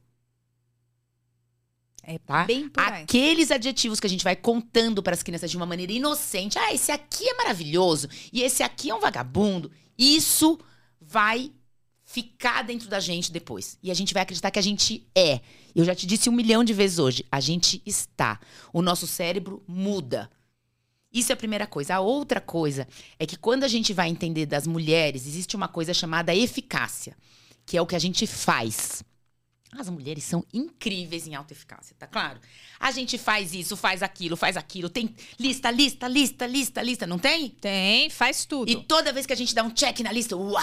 É Tá? bem por aí. Aqueles adjetivos que a gente vai contando para as crianças de uma maneira inocente. Ah, esse aqui é maravilhoso e esse aqui é um vagabundo. Isso vai ficar dentro da gente depois. E a gente vai acreditar que a gente é. Eu já te disse um milhão de vezes hoje. A gente está. O nosso cérebro muda. Isso é a primeira coisa. A outra coisa é que quando a gente vai entender das mulheres, existe uma coisa chamada eficácia, que é o que a gente faz. As mulheres são incríveis em autoeficácia, tá claro? A gente faz isso, faz aquilo, faz aquilo, tem lista, lista, lista, lista, lista, não tem? Tem, faz tudo. E toda vez que a gente dá um check na lista, uau,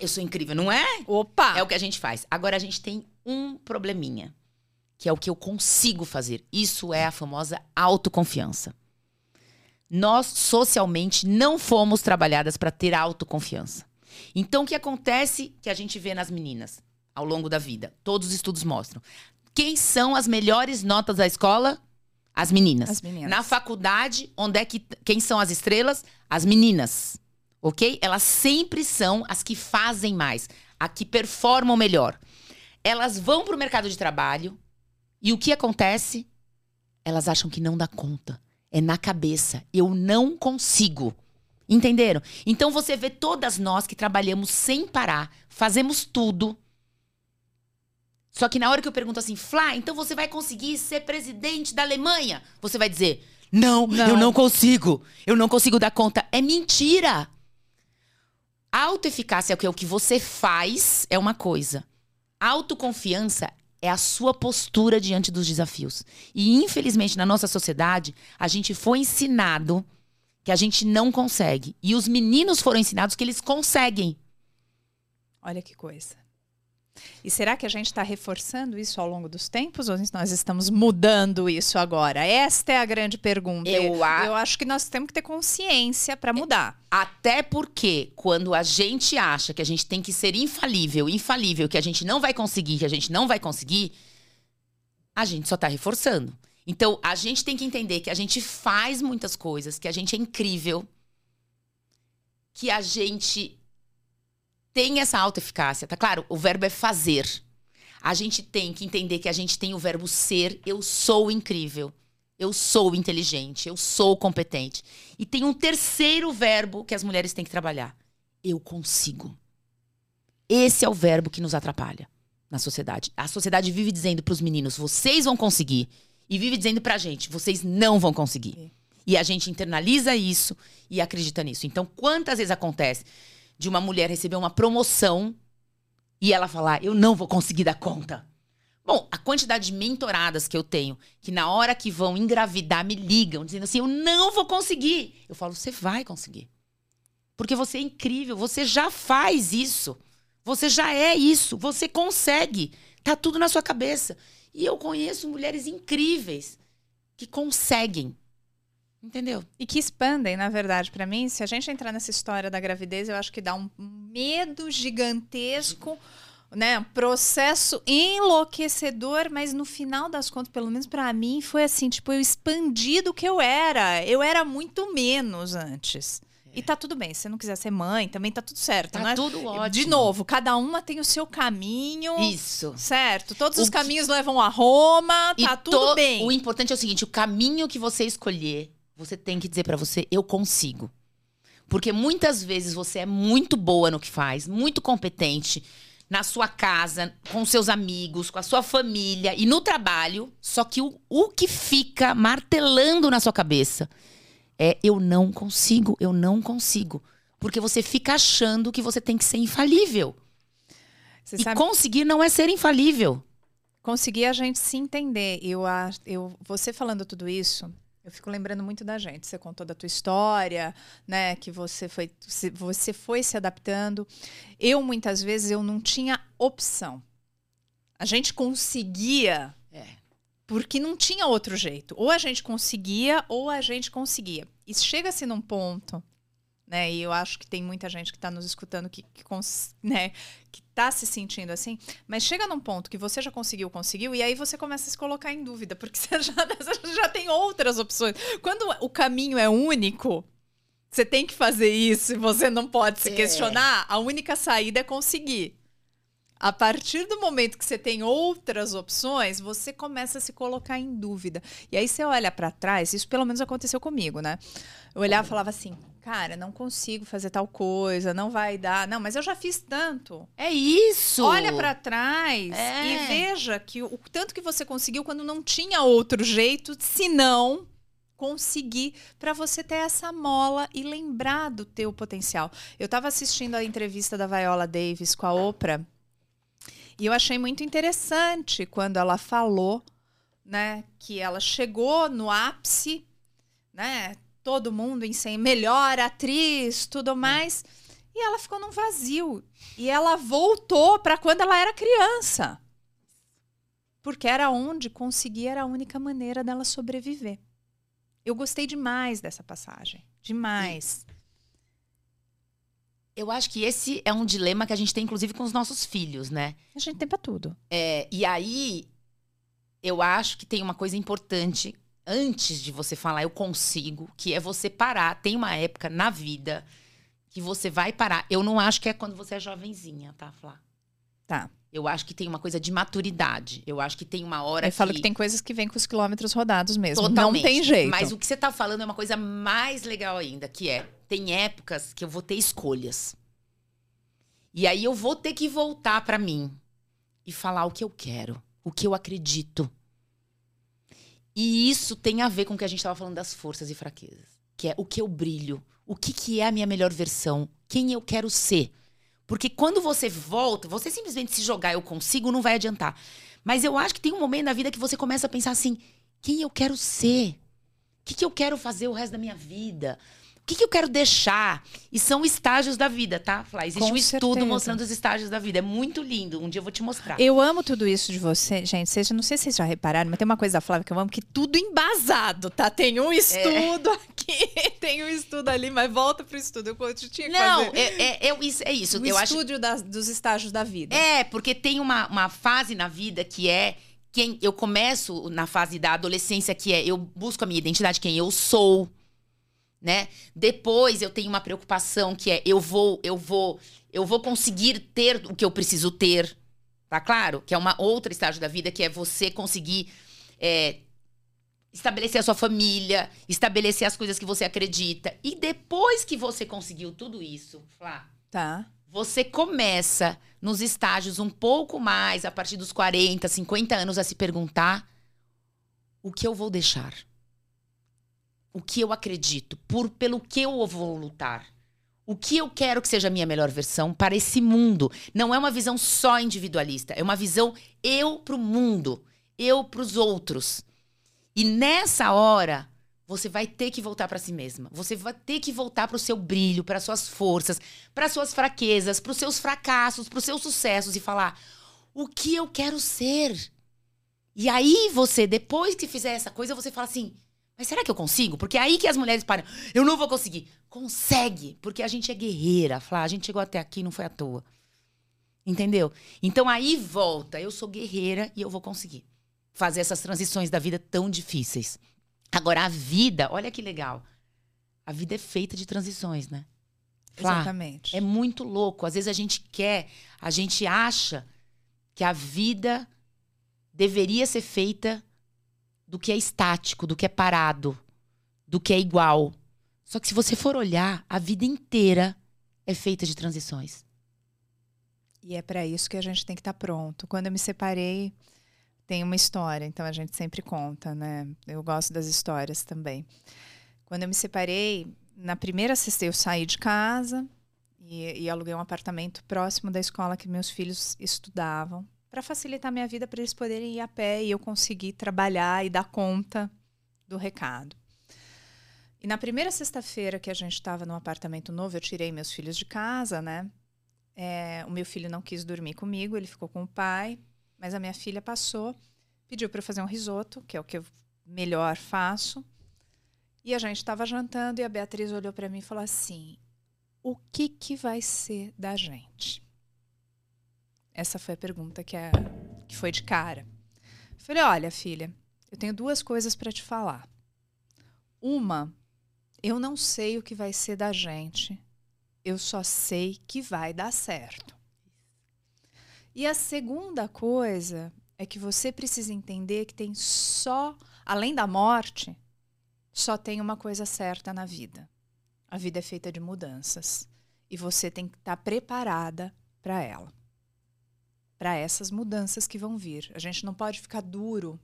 eu sou incrível, não é? Opa! É o que a gente faz. Agora a gente tem um probleminha, que é o que eu consigo fazer. Isso é a famosa autoconfiança. Nós socialmente não fomos trabalhadas para ter autoconfiança. Então o que acontece que a gente vê nas meninas ao longo da vida? Todos os estudos mostram. Quem são as melhores notas da escola? As meninas. As meninas. Na faculdade, onde é que quem são as estrelas? As meninas. OK? Elas sempre são as que fazem mais, a que performam melhor. Elas vão para o mercado de trabalho e o que acontece? Elas acham que não dá conta. É na cabeça. Eu não consigo. Entenderam? Então você vê todas nós que trabalhamos sem parar, fazemos tudo. Só que na hora que eu pergunto assim, Flá, então você vai conseguir ser presidente da Alemanha? Você vai dizer, não, Não. eu não consigo. Eu não consigo dar conta. É mentira. Autoeficácia, que é o que você faz, é uma coisa. Autoconfiança é a sua postura diante dos desafios. E infelizmente na nossa sociedade, a gente foi ensinado que a gente não consegue. E os meninos foram ensinados que eles conseguem. Olha que coisa. E será que a gente está reforçando isso ao longo dos tempos ou nós estamos mudando isso agora? Esta é a grande pergunta. Eu a- Eu acho que nós temos que ter consciência para mudar. Até porque quando a gente acha que a gente tem que ser infalível, infalível, que a gente não vai conseguir, que a gente não vai conseguir, a gente só tá reforçando. Então, a gente tem que entender que a gente faz muitas coisas, que a gente é incrível, que a gente tem essa autoeficácia, tá claro? O verbo é fazer. A gente tem que entender que a gente tem o verbo ser, eu sou incrível. Eu sou inteligente, eu sou competente. E tem um terceiro verbo que as mulheres têm que trabalhar. Eu consigo. Esse é o verbo que nos atrapalha na sociedade. A sociedade vive dizendo para os meninos, vocês vão conseguir. E vive dizendo pra gente, vocês não vão conseguir. E a gente internaliza isso e acredita nisso. Então, quantas vezes acontece de uma mulher receber uma promoção e ela falar, eu não vou conseguir dar conta? Bom, a quantidade de mentoradas que eu tenho, que na hora que vão engravidar me ligam, dizendo assim: eu não vou conseguir. Eu falo: você vai conseguir. Porque você é incrível, você já faz isso. Você já é isso, você consegue. Tá tudo na sua cabeça. E eu conheço mulheres incríveis que conseguem. Entendeu? E que expandem, na verdade, para mim, se a gente entrar nessa história da gravidez, eu acho que dá um medo gigantesco, né? Um processo enlouquecedor, mas no final das contas, pelo menos para mim, foi assim, tipo, eu expandi do que eu era. Eu era muito menos antes. E tá tudo bem, se você não quiser ser mãe, também tá tudo certo, Tá não é? tudo ótimo. De novo, cada uma tem o seu caminho. Isso. Certo, todos O os que- caminhos levam a Roma, E tá tudo to- bem. O importante é o seguinte: o caminho que você escolher, você tem que dizer pra você, eu consigo. Porque muitas vezes você é muito boa no que faz, muito competente na sua casa, com seus amigos, com a sua família e no trabalho. Só que o, o que fica martelando na sua cabeça é: eu não consigo, eu não consigo. Porque você fica achando que você tem que ser infalível. Você e sabe, conseguir não é ser infalível. conseguir a gente se entender. Eu, eu, você falando tudo isso, eu fico lembrando muito da gente. Você contou da tua história, né? Que você foi, se- você foi se adaptando. Eu, muitas vezes, eu não tinha opção. A gente conseguia É. porque não tinha outro jeito. Ou a gente conseguia, ou a gente conseguia. E chega-se num ponto, né? E eu acho que tem muita gente que está nos escutando que, que, né, que tá se sentindo assim. Mas chega num ponto que você já conseguiu, conseguiu, e aí você começa a se colocar em dúvida, porque você já, você já tem outras opções. Quando o caminho é único, você tem que fazer isso e você não pode se É. questionar, a única saída é conseguir. A partir do momento que você tem outras opções, você começa a se colocar em dúvida. E aí você olha pra trás, isso pelo menos aconteceu comigo, né? Eu olhava e falava assim: "Cara, não consigo fazer tal coisa, não vai dar. Não, mas eu já fiz tanto". É isso! Olha pra trás É. e veja que o, o tanto que você conseguiu quando não tinha outro jeito, senão conseguir para você ter essa mola e lembrar do teu potencial. Eu estava assistindo a entrevista da Viola Davis com a Oprah e eu achei muito interessante quando ela falou, né, que ela chegou no ápice, né, todo mundo em ser melhor atriz, tudo mais, e ela ficou num vazio. E ela voltou para quando ela era criança. Porque era onde conseguir era a única maneira dela sobreviver. Eu gostei demais dessa passagem. Demais. Eu acho que esse é um dilema que a gente tem, inclusive, com os nossos filhos, né? A gente tem pra tudo. É, e aí, eu acho que tem uma coisa importante antes de você falar eu consigo, que é você parar. Tem uma época na vida que você vai parar. Eu não acho que é quando você é jovenzinha, tá, Flá? Tá. Eu acho que tem uma coisa de maturidade. Eu acho que tem uma hora Eu falo que tem coisas que vêm com os quilômetros rodados mesmo. Totalmente. Não tem jeito. Mas o que você tá falando é uma coisa mais legal ainda, que é tem épocas que eu vou ter escolhas. E aí eu vou ter que voltar pra mim e falar o que eu quero, o que eu acredito. E isso tem a ver com o que a gente estava falando das forças e fraquezas, que é o que eu brilho, o que, que é a minha melhor versão, quem eu quero ser. Porque quando você volta, você simplesmente se jogar eu consigo não vai adiantar. Mas eu acho que tem um momento na vida que você começa a pensar assim: quem eu quero ser? O que, que eu quero fazer o resto da minha vida? O que, que eu quero deixar? E são estágios da vida, tá, Flá? Existe Com um estudo certeza. mostrando os estágios da vida. É muito lindo. Um dia eu vou te mostrar. Eu amo tudo isso de você, gente. Vocês, não sei se vocês já repararam, mas tem uma coisa da Flávia que eu amo que tudo embasado, tá? Tem um estudo aqui, tem um estudo ali, mas volta pro estudo. Eu tinha que Não, fazer. é, é, é isso. É isso. o eu acho estúdio das- dos estágios da vida. É, porque tem uma, uma fase na vida que é quem eu começo na fase da adolescência que é eu busco a minha identidade, quem eu sou, né? Depois eu tenho uma preocupação que é eu vou eu vou eu vou conseguir ter o que eu preciso ter, tá claro? Que é uma outra estágio da vida que é você conseguir é, estabelecer a sua família, estabelecer as coisas que você acredita e depois que você conseguiu tudo isso, Flá, Tá. você começa nos estágios um pouco mais, a partir dos 40, 50 anos, a se perguntar: o que eu vou deixar? O que eu acredito? Por, pelo que eu vou lutar? O que eu quero que seja a minha melhor versão para esse mundo? Não é uma visão só individualista, é uma visão eu pro mundo, eu pros outros. E nessa hora, você vai ter que voltar para si mesma. Você vai ter que voltar para o seu brilho, para suas forças, para suas fraquezas, para os seus fracassos, para os seus sucessos e falar: o que eu quero ser? E aí você, depois que fizer essa coisa, você fala assim: mas será que eu consigo? Porque é aí que as mulheres param. Eu não vou conseguir. Consegue, porque a gente é guerreira, Flá. A gente chegou até aqui, não foi à toa. Entendeu? Então aí volta. Eu sou guerreira e eu vou conseguir fazer essas transições da vida tão difíceis. Agora, a vida, olha que legal. A vida é feita de transições, né? Flá, Exatamente. é muito louco. Às vezes a gente quer, a gente acha que a vida deveria ser feita do que é estático, do que é parado, do que é igual. Só que se você for olhar, a vida inteira é feita de transições. E é para isso que a gente tem que estar tá pronto. Quando eu me separei, tem uma história, então a gente sempre conta, né? Eu gosto das histórias também. Quando eu me separei, na primeira sexta eu saí de casa e, e aluguei um apartamento próximo da escola que meus filhos estudavam para facilitar minha vida para eles poderem ir a pé e eu conseguir trabalhar e dar conta do recado. E na primeira sexta-feira que a gente estava no apartamento novo, eu tirei meus filhos de casa, né? É, o meu filho não quis dormir comigo, ele ficou com o pai, mas a minha filha passou, pediu para eu fazer um risoto, que é o que eu melhor faço. E a gente estava jantando e a Beatriz olhou para mim e falou assim: "O que que vai ser da gente?" Essa foi a pergunta que, a, que foi de cara. Falei: "Olha, filha, eu tenho duas coisas para te falar. Uma, eu não sei o que vai ser da gente. Eu só sei que vai dar certo. E a segunda coisa é que você precisa entender que tem só, além da morte, só tem uma coisa certa na vida. A vida é feita de mudanças. E você tem que estar tá preparada para ela. Para essas mudanças que vão vir. A gente não pode ficar duro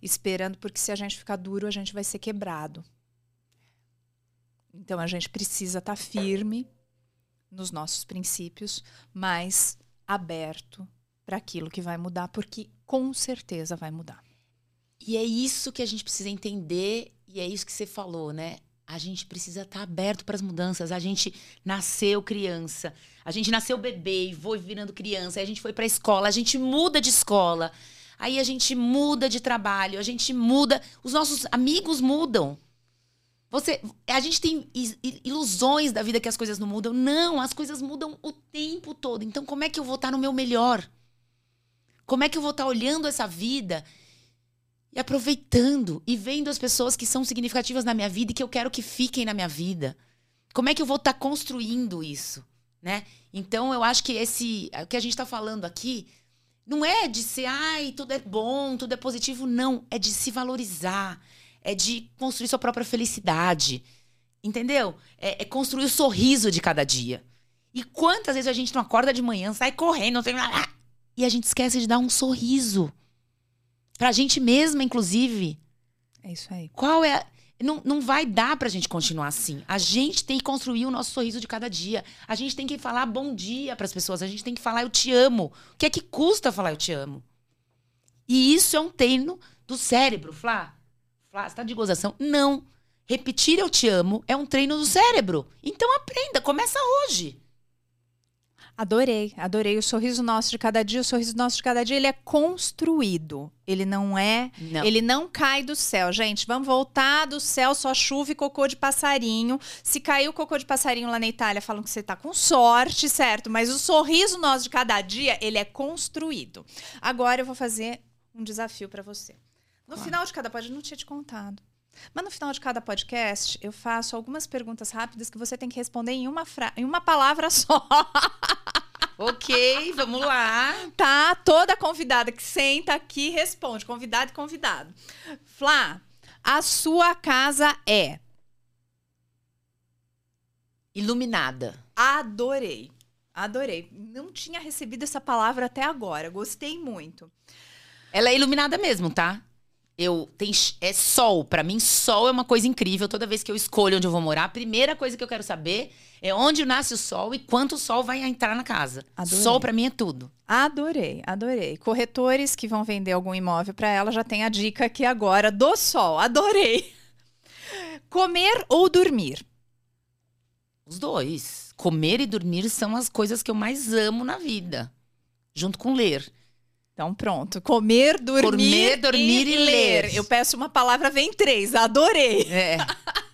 esperando, porque se a gente ficar duro, a gente vai ser quebrado. Então a gente precisa estar tá firme nos nossos princípios, mas aberto para aquilo que vai mudar, porque com certeza vai mudar. E é isso que a gente precisa entender, e é isso que você falou, né? A gente precisa estar tá aberto para as mudanças. A gente nasceu criança, a gente nasceu bebê e foi virando criança, aí a gente foi para a escola, a gente muda de escola, aí a gente muda de trabalho, a gente muda, os nossos amigos mudam. Você, a gente tem ilusões da vida que as coisas não mudam. Não, as coisas mudam o tempo todo. Então, como é que eu vou estar no meu melhor? Como é que eu vou estar olhando essa vida e aproveitando e vendo as pessoas que são significativas na minha vida e que eu quero que fiquem na minha vida? Como é que eu vou estar construindo isso, né? Então, eu acho que esse, o que a gente está falando aqui, não é de ser, ai, tudo é bom, tudo é positivo, não, é de se valorizar é de construir sua própria felicidade. Entendeu? É, é, construir o sorriso de cada dia. E quantas vezes a gente não acorda de manhã, sai correndo, não tem e a gente esquece de dar um sorriso. Pra gente mesma, inclusive. É isso aí. Qual é. Não, não vai dar pra gente continuar assim. A gente tem que construir o nosso sorriso de cada dia. A gente tem que falar bom dia para as pessoas. A gente tem que falar eu te amo. O que é que custa falar eu te amo? E isso é um treino do cérebro, Flá. Flá, você tá de gozação? Não. Repetir eu te amo é um treino do cérebro. Então aprenda, começa hoje. Adorei, adorei o sorriso nosso de cada dia. O sorriso nosso de cada dia ele é construído. Ele não é, não. ele não cai do céu, gente. Vamos voltar do céu só chuva e cocô de passarinho. Se caiu cocô de passarinho lá na Itália, falam que você tá com sorte, certo? Mas o sorriso nosso de cada dia ele é construído. Agora eu vou fazer um desafio para você. No claro. final de cada podcast, não tinha te contado. Mas no final de cada podcast, eu faço algumas perguntas rápidas que você tem que responder em uma, fra em uma palavra só. ok, vamos lá. Tá, toda convidada que senta aqui responde. Convidado e convidado. Flá, a sua casa é? Iluminada. Adorei. Adorei. Não tinha recebido essa palavra até agora. Gostei muito. Ela é iluminada mesmo, tá? Eu tem é sol, para mim sol é uma coisa incrível. Toda vez que eu escolho onde eu vou morar, a primeira coisa que eu quero saber é onde nasce o sol e quanto sol vai entrar na casa. Adorei. Sol para mim é tudo. Adorei, adorei. Corretores que vão vender algum imóvel para ela já tem a dica aqui agora do sol. Adorei. Comer ou dormir? Os dois. Comer e dormir são as coisas que eu mais amo na vida, junto com ler. Então, pronto. Comer, dormir, Comer, dormir e, e ler. ler. Eu peço uma palavra, vem três. Adorei. É.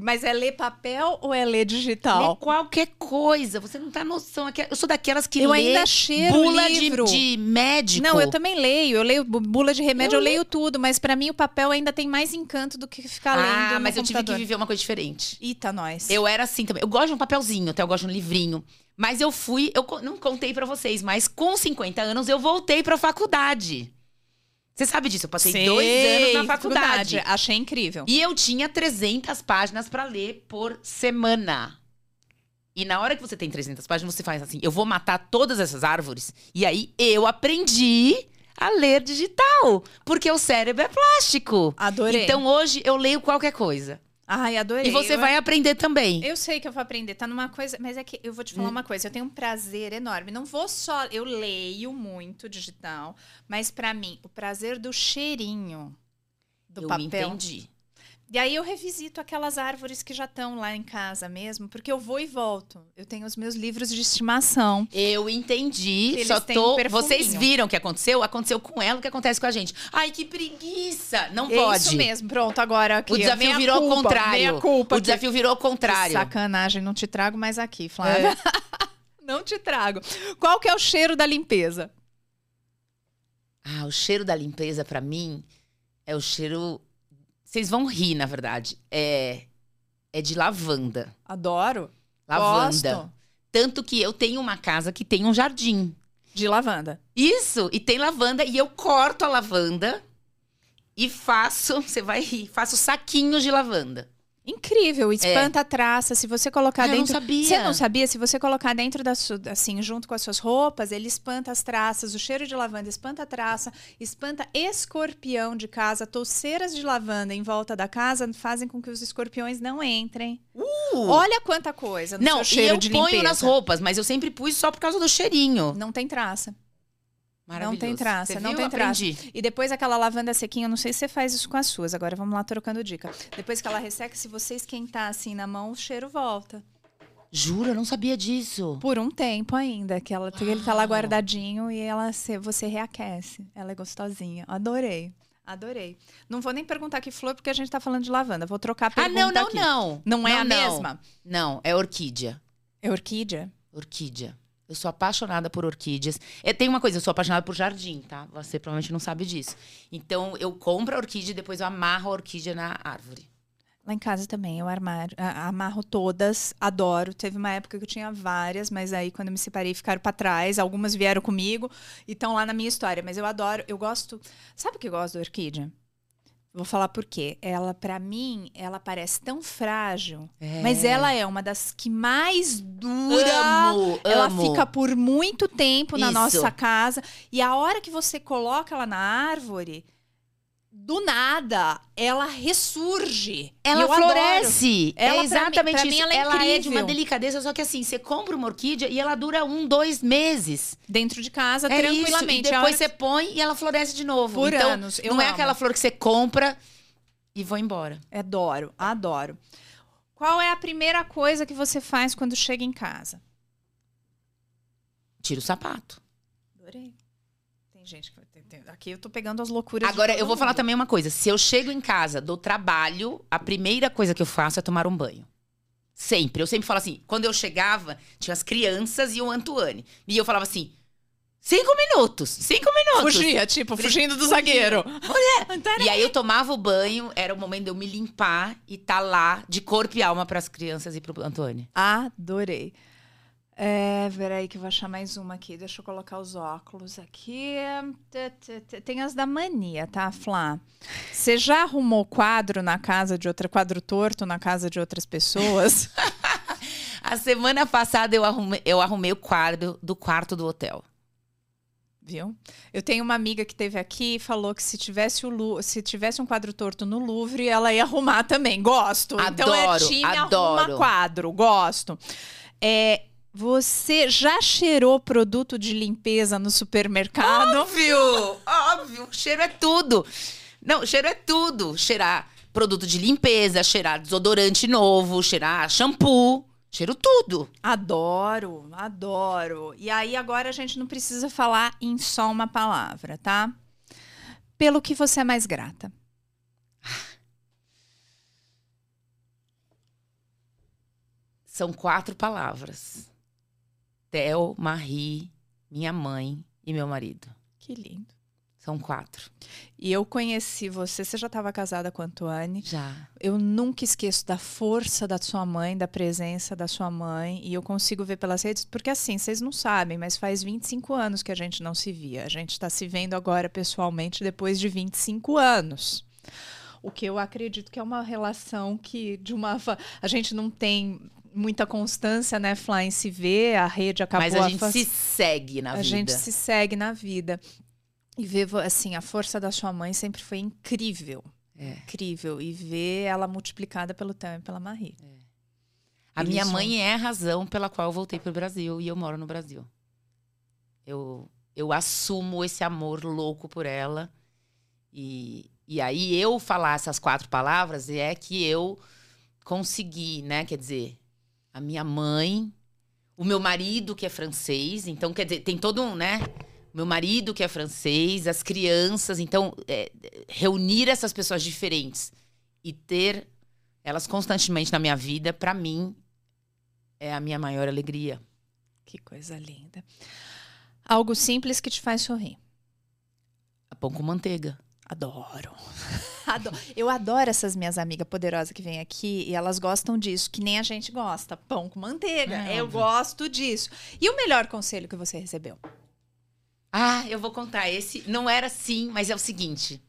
Mas é ler papel ou é ler digital? Ler qualquer coisa. Você não tá noção. Eu sou daquelas que eu lê ainda cheiro bula livro. De, de médico. Não, eu também leio. Eu leio bula de remédio, eu, eu leio tudo. Mas para mim o papel ainda tem mais encanto do que ficar ah, lendo Ah, mas eu tive que viver uma coisa diferente. Eita, nós. Eu era assim também. Eu gosto de um papelzinho, até eu gosto de um livrinho. Mas eu fui, eu não contei para vocês, mas com 50 anos eu voltei pra faculdade. Você sabe disso? Eu passei Sei, dois anos na faculdade. faculdade. Achei incrível. E eu tinha 300 páginas para ler por semana. E na hora que você tem 300 páginas, você faz assim: eu vou matar todas essas árvores. E aí eu aprendi a ler digital. Porque o cérebro é plástico. Adorei. Então hoje eu leio qualquer coisa. Ai, adorei. E você Eu- vai aprender também. Eu sei que eu vou aprender, tá numa coisa, mas é que eu vou te falar Hum. uma coisa, eu tenho um prazer enorme. Não vou só, eu leio muito digital, mas pra mim, o prazer do cheirinho do eu papel. entendi. E aí eu revisito aquelas árvores que já estão lá em casa mesmo, porque eu vou e volto. Eu tenho os meus livros de estimação. Eu entendi. Eles só tô. um. Vocês viram o que aconteceu? Aconteceu com ela o que acontece com a gente. Ai, que preguiça! Não É pode. isso mesmo. Pronto, agora aqui. O desafio meia virou ao culpa, contrário. meia culpa o desafio virou ao contrário. É. Que sacanagem, não te trago mais aqui, Flávia. não te trago. Qual que é o cheiro da limpeza? Ah, o cheiro da limpeza, pra mim, é o cheiro. Vocês vão rir, na verdade. É, é de lavanda. Adoro. Lavanda. Gosto Tanto que eu tenho uma casa que tem um jardim. de lavanda. Isso! E tem lavanda, e eu corto a lavanda e faço. Você vai rir, faço saquinhos de lavanda. Incrível, espanta a traça. Se você colocar Ah, eu não dentro. sabia. Você não sabia? Se você colocar dentro da sua, assim, junto com as suas roupas, ele espanta as traças. O cheiro de lavanda espanta a traça, espanta escorpião de casa. Touceiras de lavanda em volta da casa fazem com que os escorpiões não entrem. Olha quanta coisa Não, seu e cheiro eu de ponho limpeza. nas roupas, mas eu sempre pus só por causa do cheirinho. Não tem traça. Maravilhoso. tem traça, Você não viu? tem traça. Aprendi. E depois aquela lavanda sequinha, eu não sei se você faz isso com as suas. Agora vamos lá trocando dica. Depois que ela resseca, se você esquentar assim na mão, o cheiro volta. Juro, eu não sabia disso. Por um tempo ainda, que ela, ele tá lá Uau. guardadinho e ela se- você reaquece. Ela é gostosinha. Adorei. Adorei. Não vou nem perguntar que flor, porque a gente tá falando de lavanda. Vou trocar a Ah, pergunta não, não, aqui. não. Não é a não. mesma? Não, é orquídea. É orquídea? Orquídea. Eu sou apaixonada por orquídeas. É, tem uma coisa, eu sou apaixonada por jardim, tá? Você provavelmente não sabe disso. Então, eu compro a orquídea e depois eu amarro a orquídea na árvore. Lá em casa também, eu armário, amarro todas, adoro. Teve uma época que eu tinha várias, mas aí quando eu me separei ficaram pra trás. Algumas vieram comigo e estão lá na minha história. Mas eu adoro, eu gosto. Sabe o que eu gosto da orquídea? Vou falar por quê. Ela, pra mim, ela parece tão frágil, mas ela é uma das que mais dura. Amo, Ela amo. fica por muito tempo na Isso. nossa casa. E a hora que você coloca ela na árvore, do nada, ela ressurge. Ela floresce. Ela, é pra mim- exatamente pra mim, isso. ela é é de uma delicadeza, só que assim, você compra uma orquídea e ela dura um, dois meses. Dentro de casa, É tranquilamente. Isso. E depois você põe e ela floresce de novo. Por então, anos, eu não é amo. aquela flor que você compra e vai embora. Adoro, adoro. Qual é a primeira coisa que você faz quando chega em casa? Tira o sapato. Adorei. Tem gente que. Aqui eu tô pegando as loucuras. de Agora, todo eu vou falar mundo. também uma coisa. Se eu chego em casa do trabalho, a primeira coisa que eu faço é tomar um banho. Sempre. Eu sempre falo assim, quando eu chegava, tinha as crianças e o Antoine. E eu falava assim, cinco minutos, cinco minutos. Fugia, tipo, fugindo do zagueiro. E aí eu tomava o banho, era o momento de eu me limpar e tá lá de corpo e alma pras crianças e pro Antônio. Adorei. É, peraí que eu vou achar mais uma aqui. Deixa eu colocar os óculos aqui. Tem as da mania, tá, Flá? Você já arrumou quadro na casa de outra, quadro torto na casa de outras pessoas? A semana passada eu arrumei, eu arrumei o quadro do quarto do hotel. Viu? Eu tenho uma amiga que teve aqui e falou que se tivesse, o se tivesse um quadro torto no Louvre, ela ia arrumar também. Gosto. então é Adoro, time adoro. arruma quadro. Gosto. É, você já cheirou produto de limpeza no supermercado? Óbvio! Óbvio! Cheiro é tudo. Não, cheiro é tudo. Cheirar produto de limpeza, cheirar desodorante novo, cheirar shampoo. Cheiro tudo. Adoro, adoro. E aí agora a gente não precisa falar em só uma palavra, tá? Pelo que você é mais grata. São quatro palavras. Theo, Marie, minha mãe e meu marido. Que lindo. São quatro. E eu conheci você, você já estava casada com a Antoine. Já. Eu nunca esqueço da força da sua mãe, da presença da sua mãe. E eu consigo ver pelas redes, porque assim, vocês não sabem, mas faz 25 anos que a gente não se via. A gente está se vendo agora pessoalmente depois de 25 anos. O que eu acredito que é uma relação que de uma a gente não tem muita constância, né, Flá, em se ver, a rede acabou... Mas a gente a se segue na a vida. A gente se segue na vida. E ver, assim, a força da sua mãe sempre foi incrível. É. Incrível. E ver ela multiplicada pelo Theo e pela Marie. É. A minha mãe é a razão pela qual eu voltei para o Brasil e eu moro no Brasil. Eu, eu assumo esse amor louco por ela. E, e aí eu falar essas quatro palavras é que eu consegui, né? Quer dizer, a minha mãe, o meu marido que é francês, então quer dizer, tem todo um, né? Meu marido que é francês, as crianças, então é, reunir essas pessoas diferentes e ter elas constantemente na minha vida, para mim é a minha maior alegria. Que coisa linda. Algo simples que te faz sorrir. A pão com manteiga. Adoro. Eu adoro essas minhas amigas poderosas que vêm aqui e elas gostam disso, que nem a gente gosta. Pão com manteiga. É, eu óbvio. gosto disso. E o melhor conselho que você recebeu? Ah, eu vou contar. Esse não era assim, mas é o seguinte.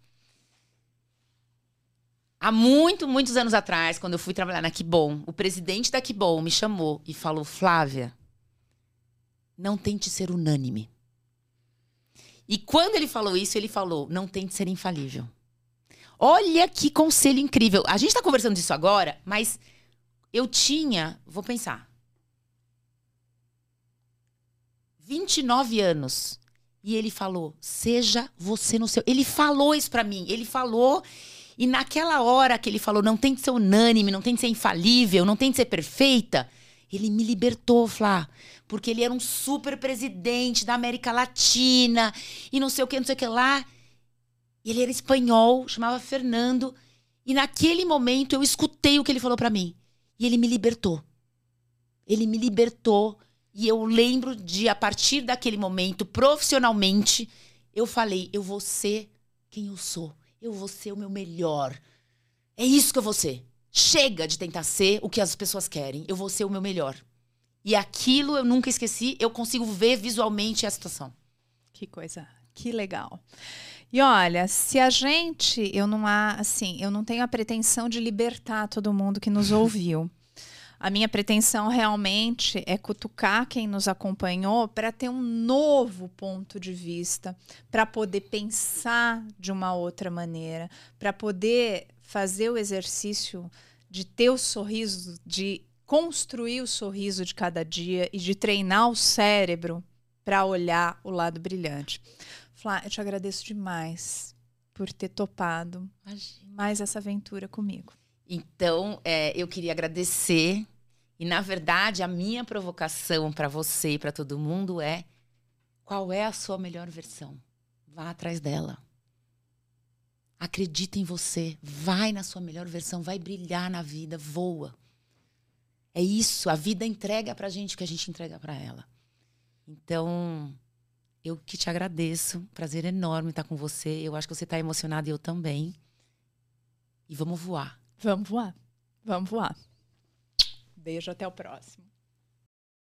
Há muito, muitos anos atrás, quando eu fui trabalhar na Kibon, o presidente da Kibon me chamou e falou: Flávia, não tente ser unânime. E quando ele falou isso, ele falou: não tente ser infalível. Olha que conselho incrível. A gente está conversando disso agora, mas eu tinha, vou pensar, 29 anos. E ele falou: seja você no seu. Ele falou isso para mim. Ele falou. E naquela hora que ele falou: não tem que ser unânime, não tem que ser infalível, não tem que ser perfeita. Ele me libertou, Flá porque ele era um super presidente da América Latina e não sei o que, não sei o que lá. E ele era espanhol, chamava Fernando. E naquele momento eu escutei o que ele falou para mim. E ele me libertou. Ele me libertou. E eu lembro de, a partir daquele momento, profissionalmente, eu falei: eu vou ser quem eu sou. Eu vou ser o meu melhor. É isso que eu vou ser. Chega de tentar ser o que as pessoas querem. Eu vou ser o meu melhor. E aquilo eu nunca esqueci, eu consigo ver visualmente a situação. Que coisa, que legal. E olha, se a gente, eu não há, assim, eu não tenho a pretensão de libertar todo mundo que nos ouviu. A minha pretensão realmente é cutucar quem nos acompanhou para ter um novo ponto de vista, para poder pensar de uma outra maneira, para poder fazer o exercício de ter o sorriso, de construir o sorriso de cada dia e de treinar o cérebro para olhar o lado brilhante. Flá, eu te agradeço demais por ter topado Imagina. mais essa aventura comigo. Então, é, eu queria agradecer. E, na verdade, a minha provocação para você e para todo mundo é: qual é a sua melhor versão? Vá atrás dela. Acredita em você. Vai na sua melhor versão. Vai brilhar na vida. Voa. É isso, a vida entrega pra gente o que a gente entrega para ela. Então, eu que te agradeço. Prazer enorme estar com você. Eu acho que você está emocionada e eu também. E vamos voar. Vamos voar. Vamos voar. Beijo, até o próximo.